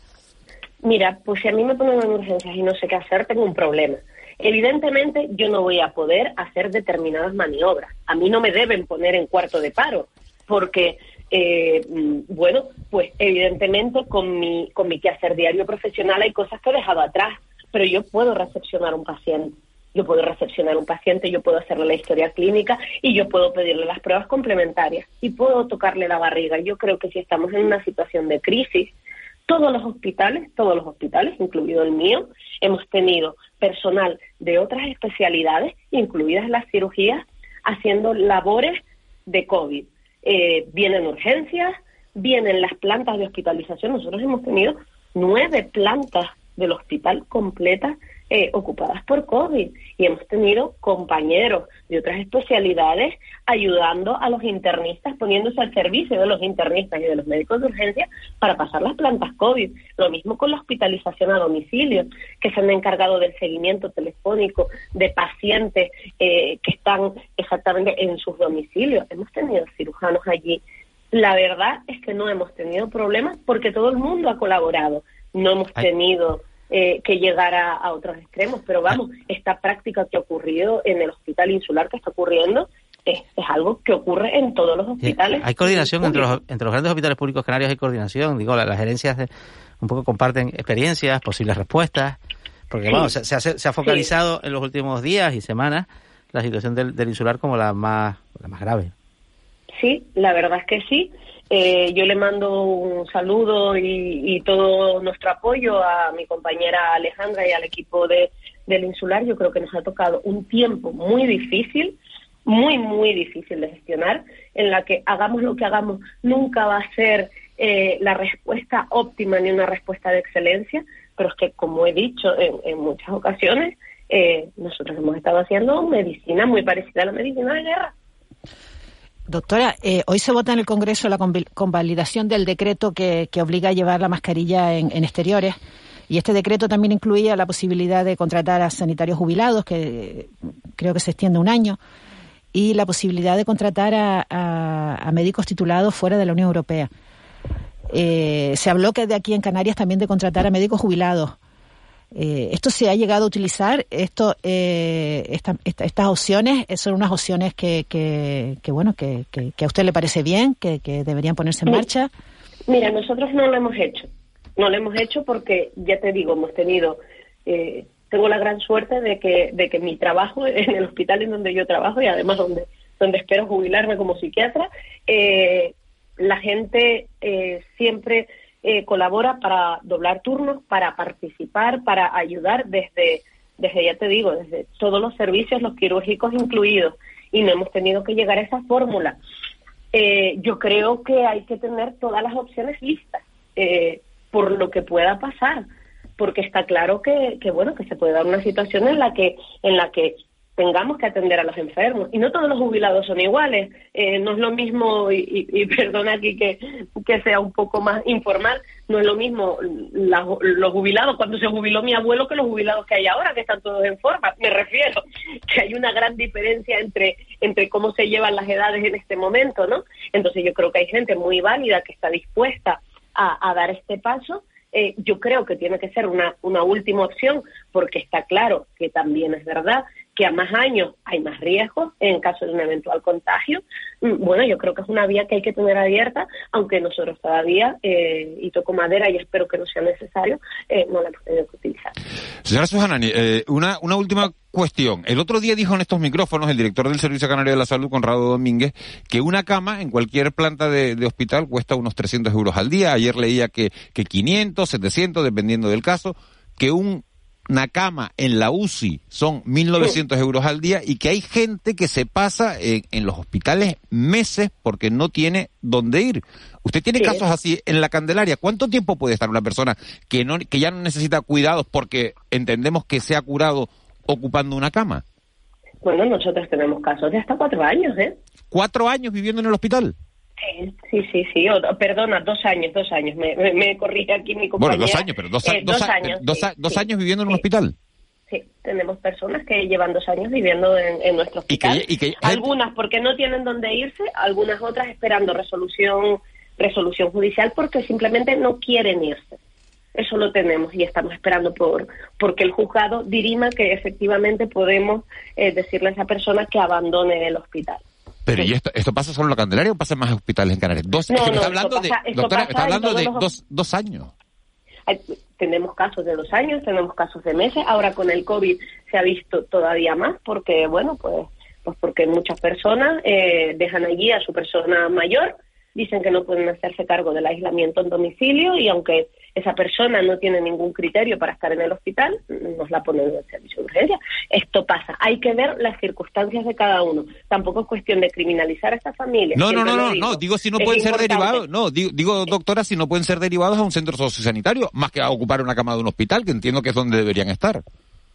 Mira, pues si a mí me ponen en urgencias y no sé qué hacer, tengo un problema. Evidentemente yo no voy a poder hacer determinadas maniobras. A mí no me deben poner en cuarto de paro, porque, eh, mm, bueno, pues evidentemente con mi, con mi quehacer diario profesional hay cosas que he dejado atrás, pero yo puedo recepcionar un paciente yo puedo recepcionar un paciente, yo puedo hacerle la historia clínica y yo puedo pedirle las pruebas complementarias y puedo tocarle la barriga. Yo creo que si estamos en una situación de crisis, todos los hospitales, todos los hospitales, incluido el mío, hemos tenido personal de otras especialidades, incluidas las cirugías, haciendo labores de COVID. Eh, vienen urgencias, vienen las plantas de hospitalización. Nosotros hemos tenido nueve plantas del hospital completas eh, ocupadas por COVID y hemos tenido compañeros de otras especialidades ayudando a los internistas, poniéndose al servicio de los internistas y de los médicos de urgencia para pasar las plantas COVID. Lo mismo con la hospitalización a domicilio, que se han encargado del seguimiento telefónico de pacientes eh, que están exactamente en sus domicilios. Hemos tenido cirujanos allí. La verdad es que no hemos tenido problemas porque todo el mundo ha colaborado. No hemos tenido eh, que llegara a otros extremos. Pero vamos, esta práctica que ha ocurrido en el hospital insular, que está ocurriendo, es, algo que ocurre en todos los hospitales. Hay coordinación entre los, entre los grandes hospitales públicos canarios, hay coordinación. Digo, las, gerencias un poco comparten experiencias, posibles respuestas. Porque, vamos, se, ha focalizado en los últimos días y semanas la situación del, del insular como la más, la más grave. Sí, la verdad es que sí. Eh, yo le mando un saludo y, todo nuestro apoyo a mi compañera Alejandra y al equipo de, del Insular. Yo creo que nos ha tocado un tiempo muy difícil, muy, muy difícil de gestionar, en la que hagamos lo que hagamos, nunca va a ser eh, la respuesta óptima ni una respuesta de excelencia, pero es que, como he dicho en, muchas ocasiones, eh, nosotros hemos estado haciendo medicina muy parecida a la medicina de guerra. Doctora, eh, hoy se vota en el Congreso la convalidación del decreto que, obliga a llevar la mascarilla en, exteriores. Y este decreto también incluía la posibilidad de contratar a sanitarios jubilados, que creo que se extiende un año, y la posibilidad de contratar a, médicos titulados fuera de la Unión Europea. Eh, se habló que de aquí en Canarias también de contratar a médicos jubilados. Eh, esto se ha llegado a utilizar, esto, eh, estas opciones son unas opciones que, que, bueno, que, a usted le parece bien, que, deberían ponerse en marcha. Mira, nosotros no lo hemos hecho, no lo hemos hecho porque, ya te digo, hemos tenido, eh, tengo la gran suerte de que, de que mi trabajo en el hospital en donde yo trabajo y además donde, donde espero jubilarme como psiquiatra, la gente siempre eh, colabora para doblar turnos, para participar, para ayudar desde, desde, ya te digo, desde todos los servicios, los quirúrgicos incluidos, y no hemos tenido que llegar a esa fórmula. Eh, yo creo que hay que tener todas las opciones listas eh, por lo que pueda pasar, porque está claro que, que, bueno que se puede dar una situación en la que en la que tengamos que atender a los enfermos. Y no todos los jubilados son iguales. Eh, no es lo mismo, y, perdona aquí que, que, sea un poco más informal, no es lo mismo los jubilados cuando se jubiló mi abuelo que los jubilados que hay ahora, que están todos en forma. Me refiero que hay una gran diferencia entre, entre cómo se llevan las edades en este momento, ¿no? Entonces yo creo que hay gente muy válida que está dispuesta a, a dar este paso. Eh, yo creo que tiene que ser una, una última opción porque está claro que también es verdad que a más años hay más riesgos en caso de un eventual contagio. Mm, bueno, yo creo que es una vía que hay que tener abierta, aunque nosotros todavía, eh, y toco madera y espero que no sea necesario, eh, no la hemos tenido que utilizar. Señora Susanani, eh, una, última cuestión. El otro día dijo en estos micrófonos el director del Servicio Canario de la Salud, Conrado Domínguez, que una cama en cualquier planta de, de hospital cuesta unos 300 euros al día. Ayer leía que, que 500, 700, dependiendo del caso, que un una cama en la UCI son 1.900 euros al día y que hay gente que se pasa en, en los hospitales meses porque no tiene dónde ir. Usted tiene Sí. casos así en la Candelaria. ¿Cuánto tiempo puede estar una persona que no que ya no necesita cuidados porque entendemos que se ha curado ocupando una cama? Bueno, nosotros tenemos casos de hasta cuatro años, ¿eh? ¿Cuatro años viviendo en el hospital? Sí, sí, sí, sí. O- perdona, dos años, dos años. Me, me, me corrige aquí mi compañera. Bueno, dos años, pero dos, Eh, años. dos, sí, a- dos sí. años viviendo en un hospital. Sí, tenemos personas que llevan dos años viviendo en, en nuestro Y que, hospital. y que Algunas porque no tienen dónde irse, algunas otras esperando resolución resolución judicial porque simplemente no quieren irse. Eso lo tenemos y estamos esperando por porque el juzgado dirima que efectivamente podemos eh, decirle a esa persona que abandone el hospital. Pero ¿y esto, esto pasa solo en la Candelaria o pasa en más hospitales en Canarias? Dos, No, es que me no, está hablando pasa- de, doctora, está hablando de los- dos, dos años. Hay- tenemos casos de dos años, tenemos casos de meses. Ahora con el COVID se ha visto todavía más porque, bueno, pues, pues porque muchas personas eh, dejan allí a su persona mayor, dicen que no pueden hacerse cargo del aislamiento en domicilio y aunque esa persona no tiene ningún criterio para estar en el hospital, nos la ponen en el servicio de urgencia. Esto pasa. Hay que ver las circunstancias de cada uno. Tampoco es cuestión de criminalizar a esta familia. No, no, siempre no, no, digo. no, digo si no Es pueden ser derivados, no, digo, digo, doctora, si no pueden ser derivados a un centro sociosanitario, más que a ocupar una cama de un hospital, que entiendo que es donde deberían estar.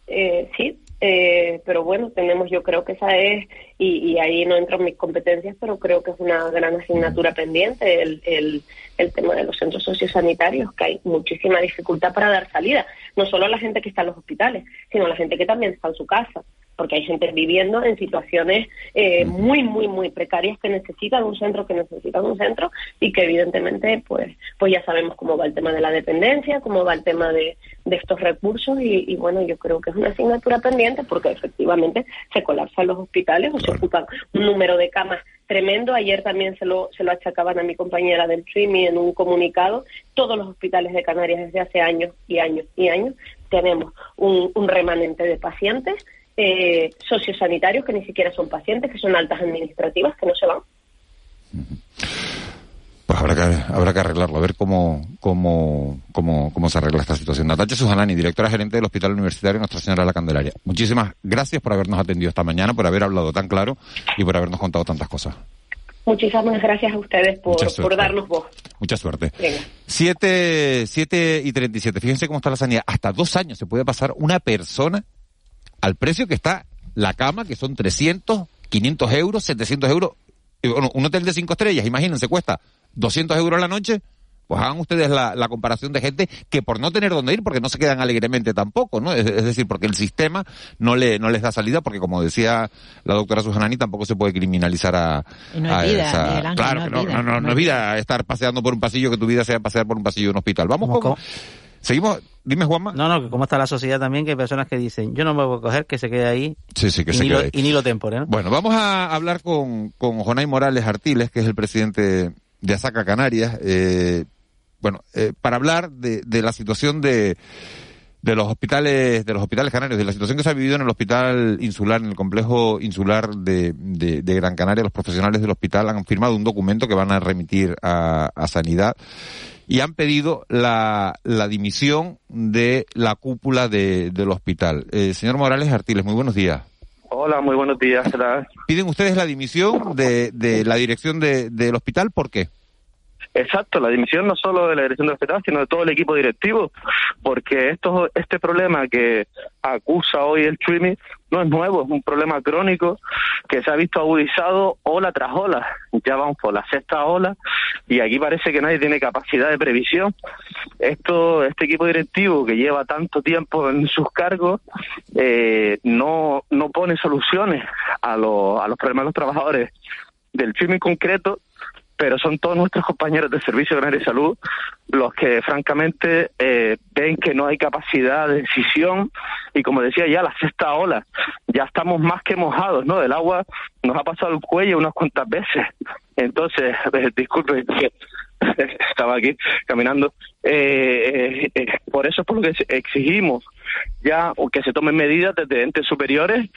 Eh, sí, eh, pero bueno, tenemos, yo creo que esa es, y, y ahí no entro en mis competencias, pero creo que es una gran asignatura pendiente el, el, el tema de los centros sociosanitarios, que hay muchísima dificultad para dar salida, no solo a la gente que está en los hospitales, sino a la gente que también está en su casa, porque hay gente viviendo en situaciones eh, muy, muy, muy precarias que necesitan un centro, que necesitan un centro, y que evidentemente, pues, pues ya sabemos cómo va el tema de la dependencia, cómo va el tema de, de estos recursos, y, y bueno, yo creo que es una asignatura pendiente porque efectivamente se colapsan los hospitales o se ocupan un número de camas tremendo. Ayer también se lo, se lo achacaban a mi compañera del streaming en un comunicado. Todos los hospitales de Canarias desde hace años y años y años tenemos un, un remanente de pacientes eh, sociosanitarios que ni siquiera son pacientes, que son altas administrativas, que no se van. Pues habrá que, habrá que arreglarlo, a ver cómo, cómo, cómo, cómo se arregla esta situación. Natacha Sujanani, directora gerente del Hospital Universitario Nuestra Señora de la Candelaria. Muchísimas gracias por habernos atendido esta mañana, por haber hablado tan claro y por habernos contado tantas cosas. Muchísimas gracias a ustedes por, darnos voz. Mucha suerte. Venga. Siete, siete y treinta y siete. Fíjense cómo está la sanidad. Hasta dos años se puede pasar una persona al precio que está la cama, que son 300, 500 euros, 700 euros. Y bueno, un hotel de cinco estrellas, imagínense, cuesta 200 euros la noche. Pues hagan ustedes la, la comparación de gente que por no tener dónde ir, porque no se quedan alegremente tampoco, ¿no? Es, es decir, porque el sistema no le no les da salida, porque como decía la doctora Sujanani, tampoco se puede criminalizar a, Y no es a vida, esa- Miguel Ángel, Claro, no no, es vida estar paseando por un pasillo, que tu vida sea pasear por un pasillo de un hospital. Vamos con... Seguimos, dime Juanma. No, no, que cómo está la sociedad también, que hay personas que dicen, yo no me voy a coger, que se quede ahí. Sí, sí, que y se quede lo, ahí. Y ni lo tempore, ¿no? Bueno, vamos a hablar con, con Jonay Morales Artiles, que es el presidente de Asaca Canarias, eh, bueno, eh, para hablar de, de la situación de, de los hospitales, de los hospitales canarios, de la situación que se ha vivido en el hospital insular, en el complejo insular de, de, de Gran Canaria. Los profesionales del hospital han firmado un documento que van a remitir a, a Sanidad y han pedido la, la dimisión de la cúpula de, del hospital. Eh, señor Morales Artiles, muy buenos días. Hola, muy buenos días. Piden ustedes la dimisión de, de la dirección de- del hospital, ¿por qué? Exacto, la dimisión no solo de la dirección del hospital, sino de todo el equipo directivo, porque esto, este problema que acusa hoy el streaming no es nuevo, es un problema crónico que se ha visto agudizado ola tras ola. Ya vamos por la sexta ola y aquí parece que nadie tiene capacidad de previsión. Esto, este equipo directivo que lleva tanto tiempo en sus cargos eh, no, no pone soluciones a, los a los problemas de los trabajadores del streaming concreto pero son todos nuestros compañeros del Servicio Canario de Salud los que francamente eh, ven que no hay capacidad de decisión y como decía ya la sexta ola, ya estamos más que mojados, ¿no? El agua nos ha pasado el cuello unas cuantas veces. Entonces, eh, disculpe, estaba aquí caminando. Eh, eh, eh, por eso es por lo que exigimos ya que se tomen medidas desde entes superiores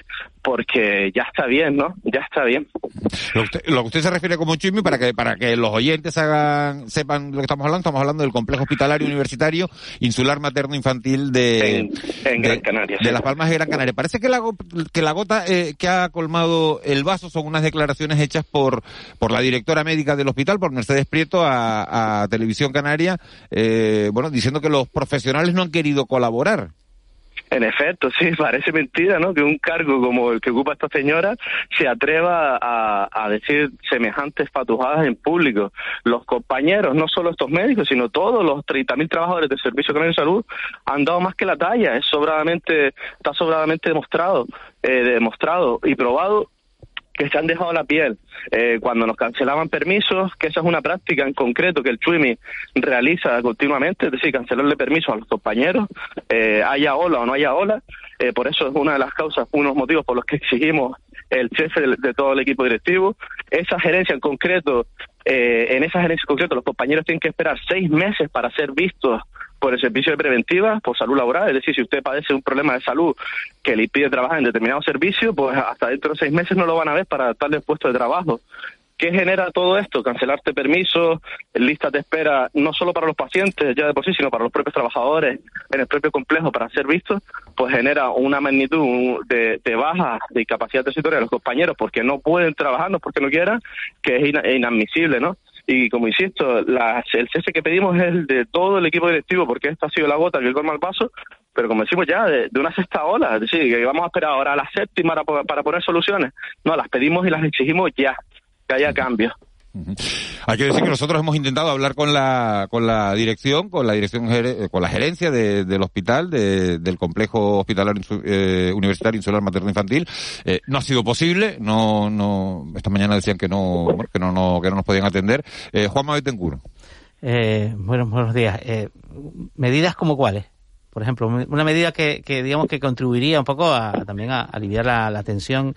porque ya está bien, ¿no? Ya está bien. Lo que usted, usted se refiere como chisme para que para que los oyentes hagan sepan lo que estamos hablando, estamos hablando del complejo hospitalario universitario insular materno infantil de en, Gran Canaria. De, Las Palmas de Gran Canaria. Parece que la que la gota eh, que ha colmado el vaso son unas declaraciones hechas por por la directora médica del hospital, por Mercedes Prieto a, a Televisión Canaria, eh, bueno, diciendo que los profesionales no han querido colaborar. En efecto, sí, parece mentira, ¿no? Que un cargo como el que ocupa esta señora se atreva a, decir semejantes fatujadas en público. Los compañeros, no solo estos médicos, sino todos los 30.000 trabajadores del Servicio de Salud han dado más que la talla. Es sobradamente, está sobradamente demostrado, eh, demostrado y probado que se han dejado la piel eh, cuando nos cancelaban permisos, que esa es una práctica en concreto que el CHUIMI realiza continuamente, es decir, cancelarle permisos a los compañeros, eh, haya ola o no haya ola, eh, por eso es una de las causas, unos motivos por los que exigimos el jefe de, todo el equipo directivo. Esa gerencia en concreto, en esa gerencia en concreto, los compañeros tienen que esperar seis meses para ser vistos por el servicio de preventiva, por salud laboral, es decir, si usted padece un problema de salud que le impide trabajar en determinado servicio, pues hasta dentro de seis meses no lo van a ver para darle puesto de trabajo. ¿Qué genera todo esto? Cancelarte permisos, listas de espera, no solo para los pacientes ya de por sí, sino para los propios trabajadores en el propio complejo para ser vistos, pues genera una magnitud de, de baja de incapacidad territorial de los compañeros porque no pueden trabajar, no porque no quieran, que es inadmisible, ¿no? Y como insisto, el cese que pedimos es el de todo el equipo directivo, porque esta ha sido la gota que el mal paso, pero como decimos ya, de, una sexta ola, es decir, que vamos a esperar ahora a la séptima para, para poner soluciones. No, las pedimos y las exigimos ya, que haya cambios. Hay que decir que nosotros hemos intentado hablar con la con la dirección, con la dirección con la gerencia del hospital, del complejo hospitalario eh, universitario insular materno infantil. Eh, no ha sido posible. No no esta mañana decían que no que no, no que no nos podían atender. Eh, Juan Betencuro. Eh, bueno, buenos días. medidas como cuáles. Por ejemplo, una medida que, que digamos que contribuiría un poco a, también a aliviar la tensión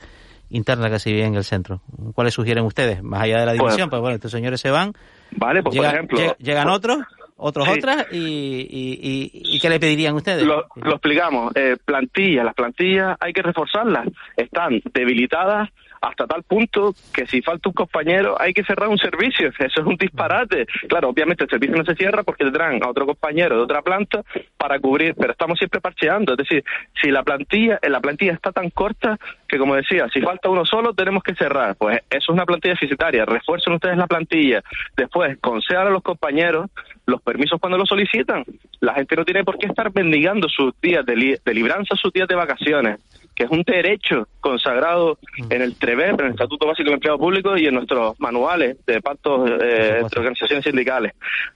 interna que se vive en el centro. ¿Cuáles sugieren ustedes? Más allá de la división, pues, bueno, estos señores se van. Vale, pues por ejemplo. Llegan otros, otros otras, y, y, y, ¿qué le pedirían ustedes? Lo, lo explicamos. Eh, plantillas, las plantillas hay que reforzarlas. Están debilitadas hasta tal punto que si falta un compañero hay que cerrar un servicio. Eso es un disparate. Claro, obviamente el servicio no se cierra porque tendrán a otro compañero de otra planta para cubrir, pero estamos siempre parcheando. Es decir, si la plantilla, la plantilla está tan corta que, como decía, si falta uno solo tenemos que cerrar. Pues eso es una plantilla deficitaria. Refuercen ustedes la plantilla. Después, concedan a los compañeros los permisos cuando lo solicitan. La gente no tiene por qué estar bendigando sus días de, de libranza, sus días de vacaciones que es un derecho consagrado en el TREVER, en el Estatuto Básico de Empleado Público y en nuestros manuales de pactos eh, entre organizaciones sindicales.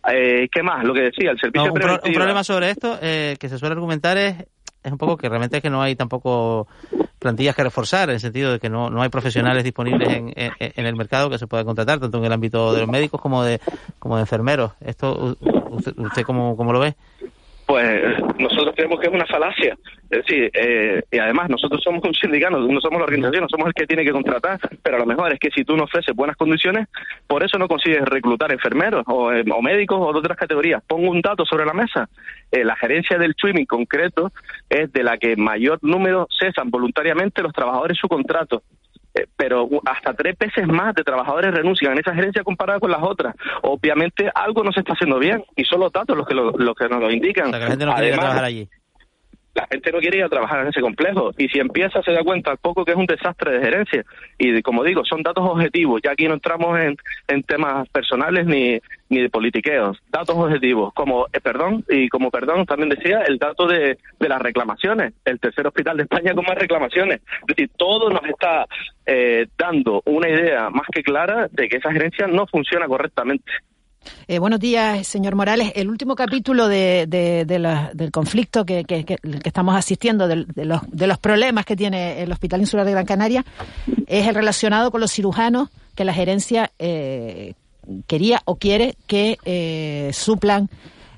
Eh, ¿Qué más? Lo que decía, el servicio un, un, problema sobre esto eh, que se suele argumentar es, es un poco que realmente es que no hay tampoco plantillas que reforzar, en el sentido de que no, no hay profesionales disponibles en, en, el mercado que se pueda contratar, tanto en el ámbito de los médicos como de, como de enfermeros. ¿Esto usted, usted cómo, cómo lo ve? Pues nosotros creemos que es una falacia. Es decir, eh, y además nosotros somos un sindicato, no somos la organización, no somos el que tiene que contratar, pero a lo mejor es que si tú no ofreces buenas condiciones, por eso no consigues reclutar enfermeros o, eh, médicos o de otras categorías. Pongo un dato sobre la mesa. Eh, la gerencia del swimming concreto es de la que mayor número cesan voluntariamente los trabajadores su contrato. Eh, pero hasta tres veces más de trabajadores renuncian en esa gerencia comparada con las otras. Obviamente algo no se está haciendo bien y son los datos los que, lo, los que nos lo indican. la gente no quiere trabajar allí la gente no quiere ir a trabajar en ese complejo y si empieza se da cuenta al poco que es un desastre de gerencia y como digo son datos objetivos ya aquí no entramos en, en temas personales ni, ni de politiqueos. Datos objetivos como eh, perdón y como perdón también decía el dato de, de las reclamaciones. El tercer hospital de España con más reclamaciones. Es decir todo nos está eh, dando una idea más que clara de que esa gerencia no funciona correctamente. Eh, buenos días, señor Morales. El último capítulo de, del conflicto que, estamos asistiendo, de, los, de los problemas que tiene el Hospital Insular de Gran Canaria, es el relacionado con los cirujanos que la gerencia eh, quería o quiere que eh, suplan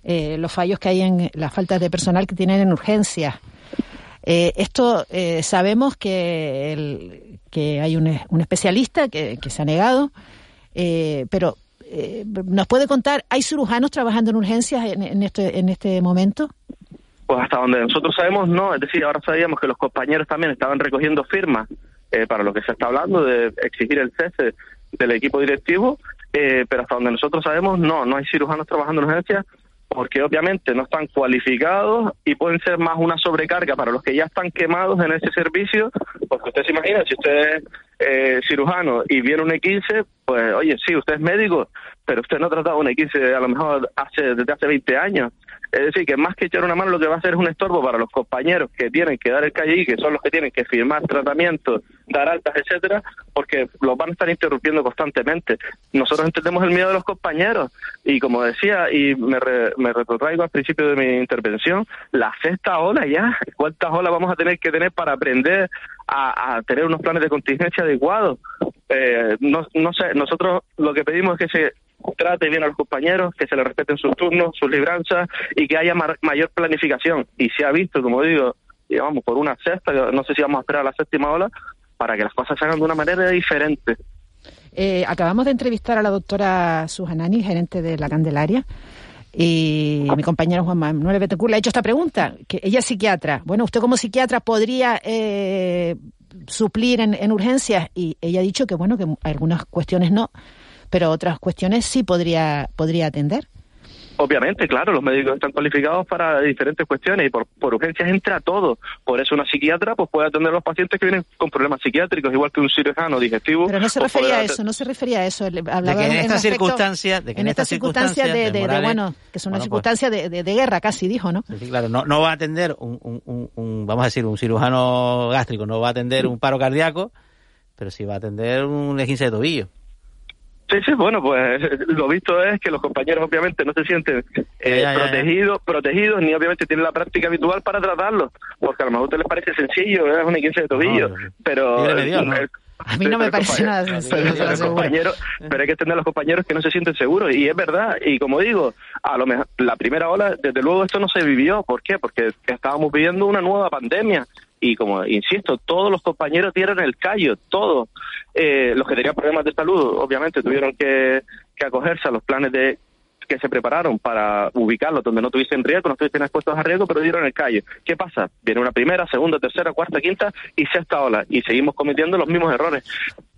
eh, los fallos que hay en las faltas de personal que tienen en urgencias. Eh, esto eh, sabemos que, el, que hay un, un especialista que, se ha negado, eh, pero eh, ¿nos puede contar, hay cirujanos trabajando en urgencias en, en, este, en este momento? Pues hasta donde nosotros sabemos, no. Es decir, ahora sabíamos que los compañeros también estaban recogiendo firmas eh, para lo que se está hablando de exigir el cese del equipo directivo, eh, pero hasta donde nosotros sabemos, no, no hay cirujanos trabajando en urgencias porque obviamente no están cualificados y pueden ser más una sobrecarga para los que ya están quemados en ese servicio, porque usted se imagina, si usted es eh, cirujano y viene un E15, pues oye, sí, usted es médico, pero usted no ha tratado un E15 a lo mejor hace, desde hace 20 años. Es decir, que más que echar una mano lo que va a hacer es un estorbo para los compañeros que tienen que dar el calle y que son los que tienen que firmar tratamientos, dar altas, etcétera, porque los van a estar interrumpiendo constantemente. Nosotros entendemos el miedo de los compañeros y como decía, y me, re, me retrotraigo al principio de mi intervención, la sexta ola ya, ¿cuántas olas vamos a tener que tener para aprender a, tener unos planes de contingencia adecuados? Eh, no, no sé, nosotros lo que pedimos es que se trate bien a los compañeros, que se les respeten sus turnos, sus libranzas y que haya ma mayor planificación. Y se ha visto, como digo, digamos, por una sexta, no sé si vamos a esperar a la séptima ola, para que las cosas se hagan de una manera diferente. Eh, acabamos de entrevistar a la doctora Sujanani, gerente de la Candelaria, y mi compañero Juan Manuel Betancourt le ha hecho esta pregunta, que ella es psiquiatra. Bueno, usted como psiquiatra podría eh, suplir en urgencias y ella ha dicho que, bueno, que algunas cuestiones no, pero otras cuestiones sí podría, podría atender. Obviamente, claro, los médicos están cualificados para diferentes cuestiones y por, por urgencias entra todo. Por eso una psiquiatra pues puede atender a los pacientes que vienen con problemas psiquiátricos, igual que un cirujano digestivo. Pero no se refería a eso, no se refería a eso. Hablaba de que en, esta circunstancia, de que en, en esta circunstancia de, de, de, bueno, que es una bueno, circunstancia pues, de, de, guerra casi, dijo, ¿no? Sí, claro, no, no va a atender un, un, un, vamos a decir, un cirujano gástrico, no va a atender un paro cardíaco, pero sí va a atender un esguince de tobillo. Sí, sí, bueno, pues lo visto es que los compañeros obviamente no se sienten eh, ya, ya, protegidos, ya. protegidos, ni obviamente tienen la práctica habitual para tratarlo, porque a lo mejor a ustedes les parece sencillo, es una 15 de tobillo, no, pero... Dios, ¿no? A mí no me parece nada sencillo. Pero, compañeros, pero hay que tener a los compañeros que no se sienten seguros, y es verdad, y como digo, a lo mejor la primera ola, desde luego esto no se vivió, ¿por qué? Porque estábamos viviendo una nueva pandemia, y como insisto, todos los compañeros dieron el callo, todos. Eh, los que tenían problemas de salud, obviamente, tuvieron que, que acogerse a los planes de que se prepararon para ubicarlos donde no tuviesen riesgo, no estuviesen expuestos a riesgo, pero dieron el callo. ¿Qué pasa? Viene una primera, segunda, tercera, cuarta, quinta y sexta ola y seguimos cometiendo los mismos errores.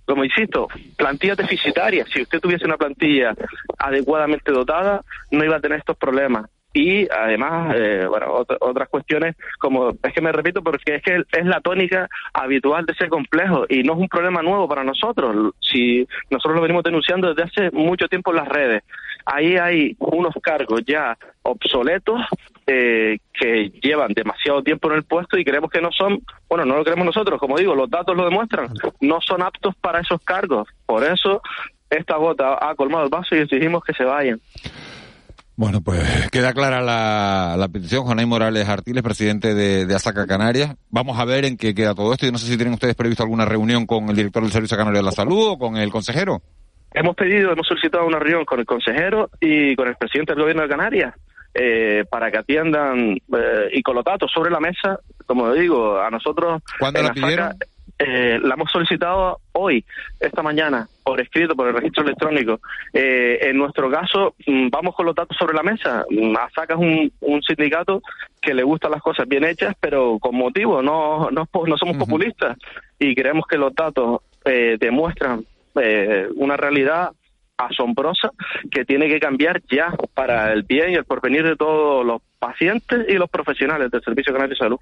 Como insisto, plantillas deficitarias. Si usted tuviese una plantilla adecuadamente dotada, no iba a tener estos problemas y además, eh, bueno, otra, otras cuestiones como, es que me repito porque es que es la tónica habitual de ese complejo y no es un problema nuevo para nosotros. Si nosotros lo venimos denunciando desde hace mucho tiempo en las redes, ahí hay unos cargos ya obsoletos eh, que llevan demasiado tiempo en el puesto y creemos que no son, bueno, no lo creemos nosotros, como digo, los datos lo demuestran, no son aptos para esos cargos. Por eso esta gota ha colmado el vaso y exigimos que se vayan. Bueno, pues queda clara la, la petición. Juanay Morales Artiles, presidente de, de Asaca Canarias. Vamos a ver en qué queda todo esto. Yo no sé si tienen ustedes previsto alguna reunión con el director del Servicio Canario de la Salud o con el consejero. Hemos pedido, hemos solicitado una reunión con el consejero y con el presidente del gobierno de Canarias eh, para que atiendan eh, y con los datos sobre la mesa, como digo, a nosotros... ¿Cuándo la pidieron? Eh, la hemos solicitado hoy, esta mañana, por escrito, por el registro electrónico. Eh, en nuestro caso, mm, vamos con los datos sobre la mesa. Mm, ASACA es un, un, sindicato que le gustan las cosas bien hechas, pero con motivo, no, no, no somos uh -huh. populistas. Y creemos que los datos eh, demuestran eh, una realidad asombrosa que tiene que cambiar ya para el bien y el porvenir de todos los pacientes y los profesionales del Servicio Canario de Salud.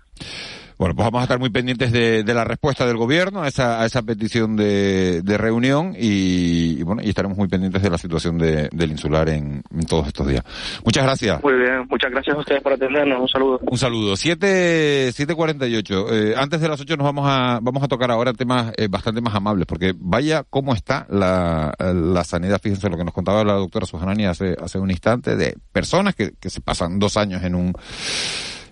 Bueno, pues vamos a estar muy pendientes de, de la respuesta del gobierno a esa, a esa petición de, de reunión y, y, bueno, y estaremos muy pendientes de la situación de, del insular en, en, todos estos días. Muchas gracias. Muy bien, muchas gracias a ustedes por atendernos. Un saludo. Un saludo. 7.48. Eh, antes de las 8 nos vamos a, vamos a tocar ahora temas eh, bastante más amables, porque vaya cómo está la, la sanidad. Fíjense lo que nos contaba la doctora Sujanani hace, hace un instante de personas que, que se pasan dos años en un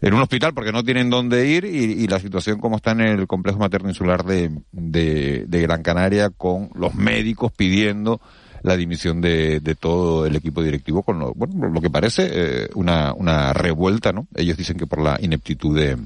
en un hospital porque no tienen dónde ir y, la situación como está en el complejo materno insular de, de, de Gran Canaria con los médicos pidiendo la dimisión de, de todo el equipo directivo con lo, bueno, lo que parece eh, una, una revuelta, ¿no? Ellos dicen que por la ineptitud de,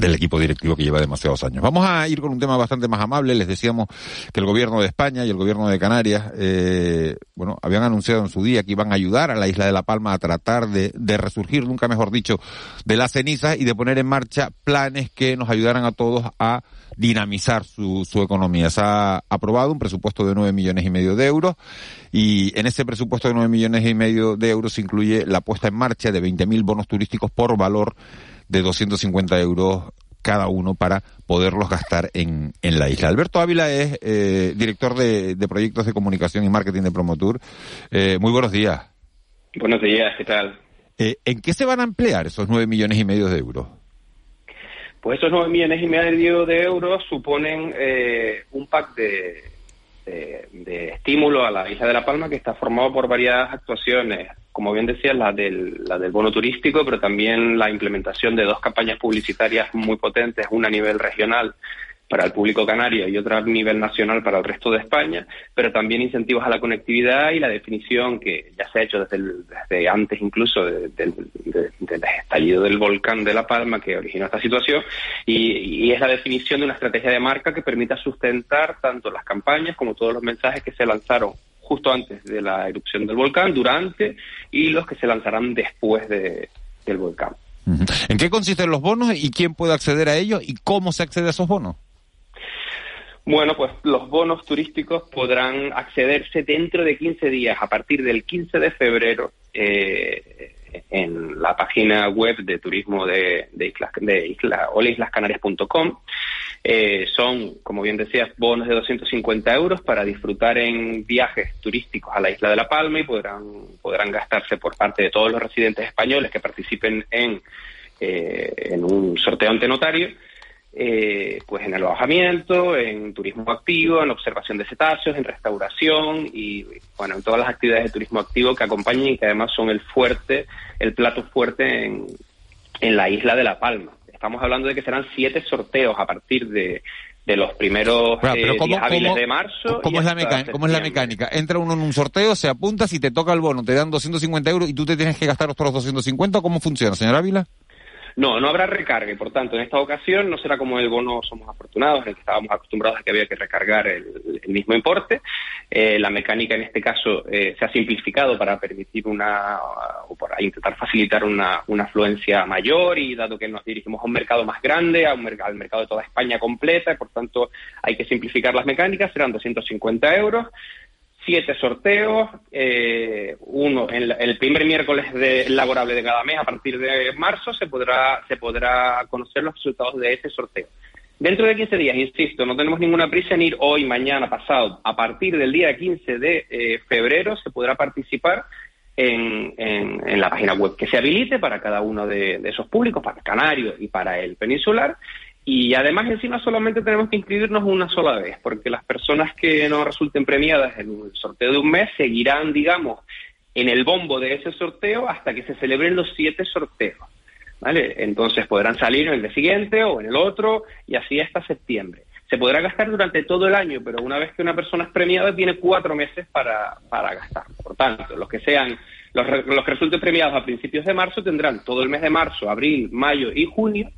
del equipo directivo que lleva demasiados años. Vamos a ir con un tema bastante más amable. Les decíamos que el gobierno de España y el gobierno de Canarias, eh, bueno, habían anunciado en su día que iban a ayudar a la isla de La Palma a tratar de, de resurgir, nunca mejor dicho, de las cenizas y de poner en marcha planes que nos ayudaran a todos a dinamizar su, su economía. Se ha aprobado un presupuesto de nueve millones y medio de euros y en ese presupuesto de nueve millones y medio de euros se incluye la puesta en marcha de 20.000 bonos turísticos por valor de 250 euros cada uno para poderlos gastar en, en la isla. Alberto Ávila es eh, director de, de, proyectos de comunicación y marketing de Promotur. Eh, muy buenos días. Buenos días, ¿qué tal? Eh, ¿En qué se van a emplear esos nueve millones y medio de euros? Pues esos nueve millones y medio de euros suponen eh, un pack de, de, de, estímulo a la isla de La Palma que está formado por varias actuaciones, como bien decía, la del, la del bono turístico, pero también la implementación de dos campañas publicitarias muy potentes, una a nivel regional para el público canario y otra a nivel nacional para el resto de España, pero también incentivos a la conectividad y la definición que ya se ha hecho desde, antes incluso del de, de, de, estallido del volcán de La Palma que originó esta situación y, es la definición de una estrategia de marca que permita sustentar tanto las campañas como todos los mensajes que se lanzaron justo antes de la erupción del volcán, durante y los que se lanzarán después de, del volcán. ¿En qué consisten los bonos y quién puede acceder a ellos y cómo se accede a esos bonos? Bueno, pues los bonos turísticos podrán accederse dentro de 15 días, a partir del 15 de febrero, eh, en la página web de turismo de, de, islas, de isla, islascanarias.com. Eh, son, como bien decías, bonos de 250 euros para disfrutar en viajes turísticos a la isla de La Palma y podrán, podrán gastarse por parte de todos los residentes españoles que participen en, eh, en un sorteo ante notario eh, pues en el alojamiento, en turismo activo, en observación de cetáceos, en restauración y bueno, en todas las actividades de turismo activo que acompañan y que además son el fuerte, el plato fuerte en, en la isla de La Palma. Estamos hablando de que serán siete sorteos a partir de, de los primeros pero eh, ¿cómo, días hábiles cómo, de marzo. ¿cómo es, la mecánica, ¿Cómo es la mecánica? Entra uno en un sorteo, se apunta, si te toca el bono, te dan 250 euros y tú te tienes que gastar otros 250. ¿Cómo funciona, señor Ávila? No, no habrá recarga y por tanto en esta ocasión no será como el bono Somos Afortunados, en el que estábamos acostumbrados a que había que recargar el, el mismo importe. Eh, la mecánica en este caso eh, se ha simplificado para permitir una, o para intentar facilitar una, una afluencia mayor y dado que nos dirigimos a un mercado más grande, a un, al mercado de toda España completa, por tanto hay que simplificar las mecánicas, serán 250 euros siete sorteos, eh, uno en el primer miércoles de, laborable de cada mes a partir de marzo se podrá se podrá conocer los resultados de ese sorteo. Dentro de 15 días, insisto, no tenemos ninguna prisa en ir hoy, mañana, pasado. A partir del día 15 de eh, febrero se podrá participar en, en, en, la página web que se habilite para cada uno de, esos públicos, para el canario y para el peninsular. Y además encima solamente tenemos que inscribirnos una sola vez, porque las personas que no resulten premiadas en el sorteo de un mes seguirán, digamos, en el bombo de ese sorteo hasta que se celebren los siete sorteos. ¿Vale? Entonces podrán salir en el siguiente o en el otro y así hasta septiembre. Se podrá gastar durante todo el año, pero una vez que una persona es premiada tiene cuatro meses para, para gastar. Por tanto, los que sean los, los que resulten premiados a principios de marzo tendrán todo el mes de marzo, abril, mayo y junio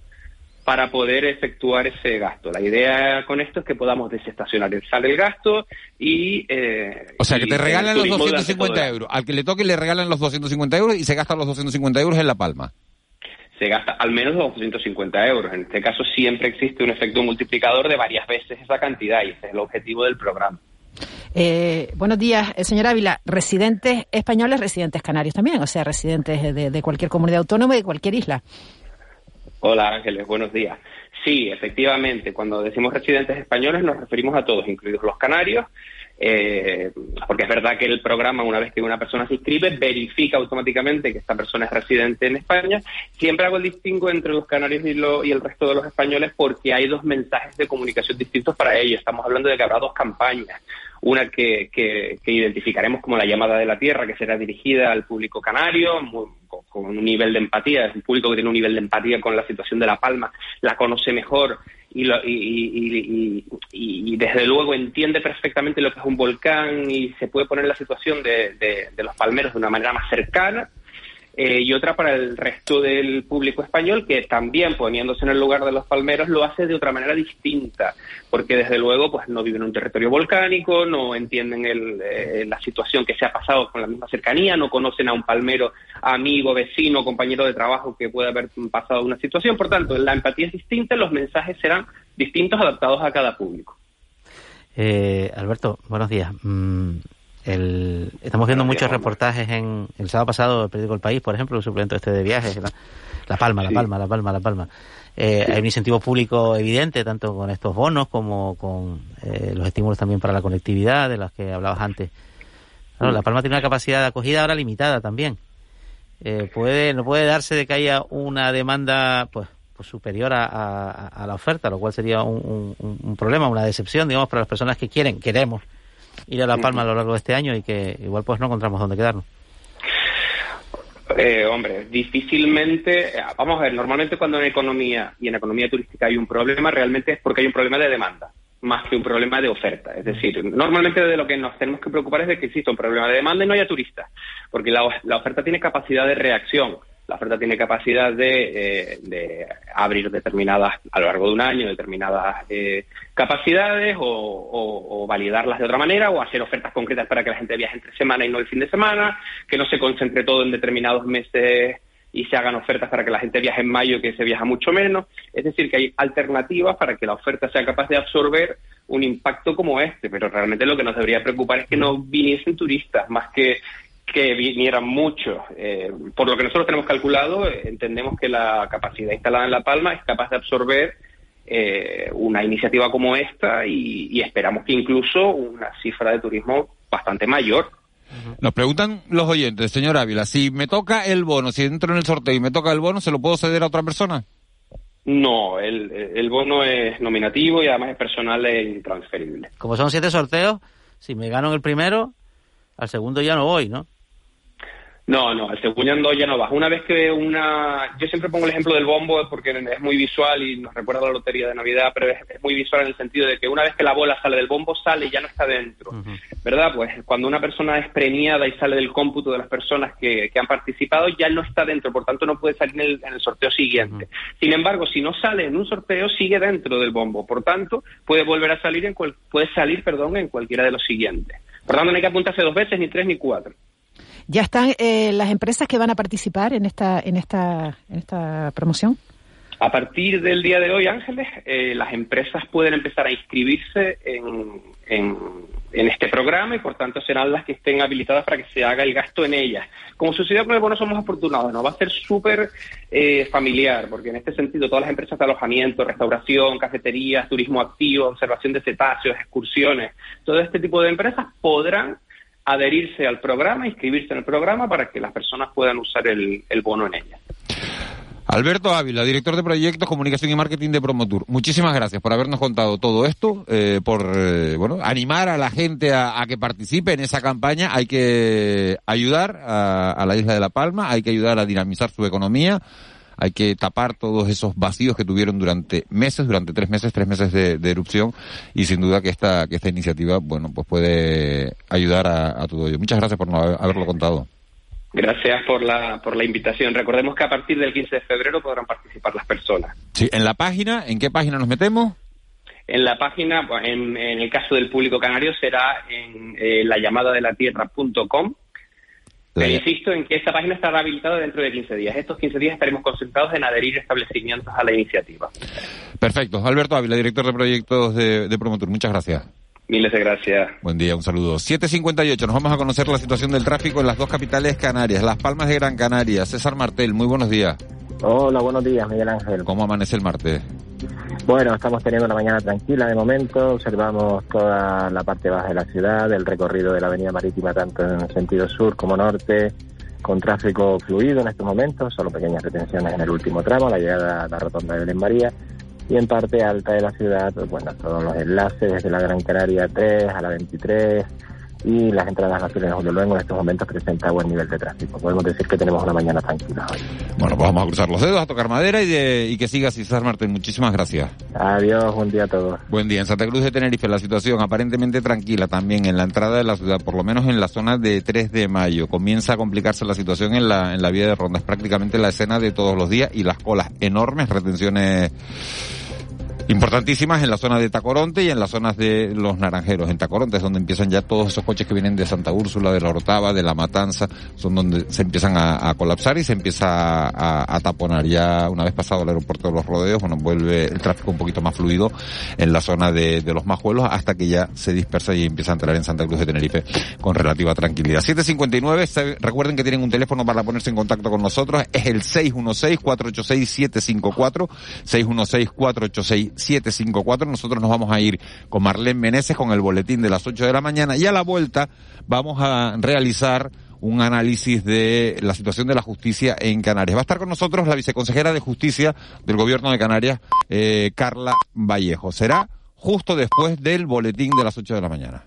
para poder efectuar ese gasto. La idea con esto es que podamos desestacionalizar el gasto y... Eh, o sea, que te regalan los 250 euros. Al que le toque le regalan los 250 euros y se gastan los 250 euros en La Palma. Se gasta al menos los 250 euros. En este caso siempre existe un efecto multiplicador de varias veces esa cantidad y ese es el objetivo del programa. Eh, buenos días, eh, señora Ávila. Residentes españoles, residentes canarios también, o sea, residentes de, de cualquier comunidad autónoma y de cualquier isla. Hola Ángeles, buenos días. Sí, efectivamente, cuando decimos residentes españoles nos referimos a todos, incluidos los canarios, eh, porque es verdad que el programa, una vez que una persona se inscribe, verifica automáticamente que esta persona es residente en España. Siempre hago el distingo entre los canarios y, lo, y el resto de los españoles porque hay dos mensajes de comunicación distintos para ellos. Estamos hablando de que habrá dos campañas. Una que, que, que identificaremos como la llamada de la tierra, que será dirigida al público canario, muy, con un nivel de empatía, es un público que tiene un nivel de empatía con la situación de La Palma, la conoce mejor y, lo- y, y- y- desde luego entiende perfectamente lo que es un volcán y se puede poner la situación de, de- de los palmeros de una manera más cercana. Eh, y otra para el resto del público español que también poniéndose en el lugar de los palmeros lo hace de otra manera distinta porque desde luego pues no viven en un territorio volcánico no entienden el, eh, la situación que se ha pasado con la misma cercanía no conocen a un palmero amigo vecino compañero de trabajo que puede haber pasado una situación por tanto la empatía es distinta los mensajes serán distintos adaptados a cada público Eh, Alberto, buenos días. Mm, el- estamos viendo muchos reportajes en el sábado pasado, el periódico El País, por ejemplo, el suplemento este de viajes, la, La Palma, La. Palma, La Palma, La Palma. Eh, Hay un incentivo público evidente, tanto con estos bonos como con eh, los estímulos también para la conectividad, de los que hablabas antes. Claro, La Palma tiene una capacidad de acogida ahora limitada también. Eh, puede no puede darse de que haya una demanda pues, pues superior a, a- a la oferta, lo cual sería un, un- un problema, una decepción, digamos, para las personas que quieren, queremos ir a La Palma a lo largo de este año y que igual pues no encontramos dónde quedarnos. Eh, hombre, difícilmente, vamos a ver, normalmente cuando en economía y en economía turística hay un problema, realmente es porque hay un problema de demanda, más que un problema de oferta. Es decir, normalmente de lo que nos tenemos que preocupar es de que exista un problema de demanda y no haya turistas, porque la, la oferta tiene capacidad de reacción. La oferta tiene capacidad de, eh, de abrir determinadas, a lo largo de un año, determinadas eh, capacidades o, o- o validarlas de otra manera o hacer ofertas concretas para que la gente viaje entre semana y no el fin de semana, que no se concentre todo en determinados meses y se hagan ofertas para que la gente viaje en mayo que se viaja mucho menos. Es decir, que hay alternativas para que la oferta sea capaz de absorber un impacto como este, pero realmente lo que nos debería preocupar es que no viniesen turistas, más que que vinieran muchos. Eh, por lo que nosotros tenemos calculado, eh, entendemos que la capacidad instalada en La Palma es capaz de absorber eh, una iniciativa como esta y, y esperamos que incluso una cifra de turismo bastante mayor. Nos preguntan los oyentes, señor Ávila, si me toca el bono, si entro en el sorteo y me toca el bono, ¿se lo puedo ceder a otra persona? No, el, el bono es nominativo y además es personal e intransferible. Como son siete sorteos, si me gano en el primero, al segundo ya no voy, ¿no? No, no, el segundo ya no vas. Una vez que una... Yo siempre pongo el ejemplo del bombo porque es muy visual y nos recuerda a la lotería de Navidad, pero es, es muy visual en el sentido de que una vez que la bola sale del bombo, sale y ya no está dentro. ¿Verdad? Pues cuando una persona es premiada y sale del cómputo de las personas que, que han participado, ya no está dentro, por tanto no puede salir en el, en el sorteo siguiente. Sin embargo, si no sale en un sorteo, sigue dentro del bombo. Por tanto, puede volver a salir en cual, puede salir, perdón, en cualquiera de los siguientes. Por tanto, no hay que apuntarse dos veces, ni tres, ni cuatro. ¿Ya están eh, las empresas que van a participar en esta, en esta, en esta promoción? A partir del día de hoy, Ángeles, eh, las empresas pueden empezar a inscribirse en, en, en este programa y, por tanto, serán las que estén habilitadas para que se haga el gasto en ellas. Como sucedió con el bono Somos Afortunados, ¿no? va a ser súper eh, familiar, porque en este sentido todas las empresas de alojamiento, restauración, cafeterías, turismo activo, observación de cetáceos, excursiones, todo este tipo de empresas podrán adherirse al programa, inscribirse en el programa para que las personas puedan usar el, el bono en ella. Alberto Ávila, director de proyectos, comunicación y marketing de Promotur. Muchísimas gracias por habernos contado todo esto, eh, por eh, bueno animar a la gente a, a, que participe en esa campaña. Hay que ayudar a, a la isla de La Palma, hay que ayudar a dinamizar su economía hay que tapar todos esos vacíos que tuvieron durante meses, durante tres meses, tres meses de, de erupción, y sin duda que esta, que esta iniciativa, bueno, pues puede ayudar a, a todo ello. Muchas gracias por no haberlo contado. Gracias por la, por la invitación. Recordemos que a partir del 15 de febrero podrán participar las personas. Sí, en la página, ¿en qué página nos metemos? En la página, en, en el caso del público canario, será en eh, la llamada de la tierra.com. Pero insisto en que esta página estará habilitada dentro de 15 días. Estos 15 días estaremos concentrados en adherir establecimientos a la iniciativa. Perfecto. Alberto Ávila, director de proyectos de, de Promotur. Muchas gracias. Miles de gracias. Buen día, un saludo. 7.58, nos vamos a conocer la situación del tráfico en las dos capitales canarias, Las Palmas de Gran Canaria. César Martel, muy buenos días. Hola, buenos días, Miguel Ángel. ¿Cómo amanece el martes? Bueno, estamos teniendo una mañana tranquila de momento, observamos toda la parte baja de la ciudad, el recorrido de la avenida marítima tanto en sentido sur como norte, con tráfico fluido en estos momentos, solo pequeñas retenciones en el último tramo, la llegada a la rotonda de Belén María, y en parte alta de la ciudad, bueno, todos los enlaces desde la Gran Canaria 3 a la 23, y las entradas nacionales de Julio Luengo en estos momentos presenta buen nivel de tráfico. Podemos decir que tenemos una mañana tranquila hoy. Bueno, pues vamos a cruzar los dedos, a tocar madera y, de, y que siga así, César Martín. Muchísimas gracias. Adiós, buen día a todos. Buen día. En Santa Cruz de Tenerife la situación aparentemente tranquila también en la entrada de la ciudad, por lo menos en la zona de 3 de mayo. Comienza a complicarse la situación en la, en la vía de ronda. Es prácticamente la escena de todos los días y las colas enormes, retenciones importantísimas en la zona de Tacoronte y en las zonas de los Naranjeros. En Tacoronte es donde empiezan ya todos esos coches que vienen de Santa Úrsula, de la Orotava, de la Matanza, son donde se empiezan a, colapsar y se empieza a, taponar. Ya una vez pasado el aeropuerto de los Rodeos, bueno, vuelve el tráfico un poquito más fluido en la zona de, los Majuelos hasta que ya se dispersa y empieza a entrar en Santa Cruz de Tenerife con relativa tranquilidad. 759, recuerden que tienen un teléfono para ponerse en contacto con nosotros, es el 616-486-754, 616-486 754. Nosotros nos vamos a ir con Marlene Meneses con el boletín de las 8 de la mañana y a la vuelta vamos a realizar un análisis de la situación de la justicia en Canarias. Va a estar con nosotros la viceconsejera de Justicia del Gobierno de Canarias, eh, Carla Vallejo. Será justo después del boletín de las 8 de la mañana.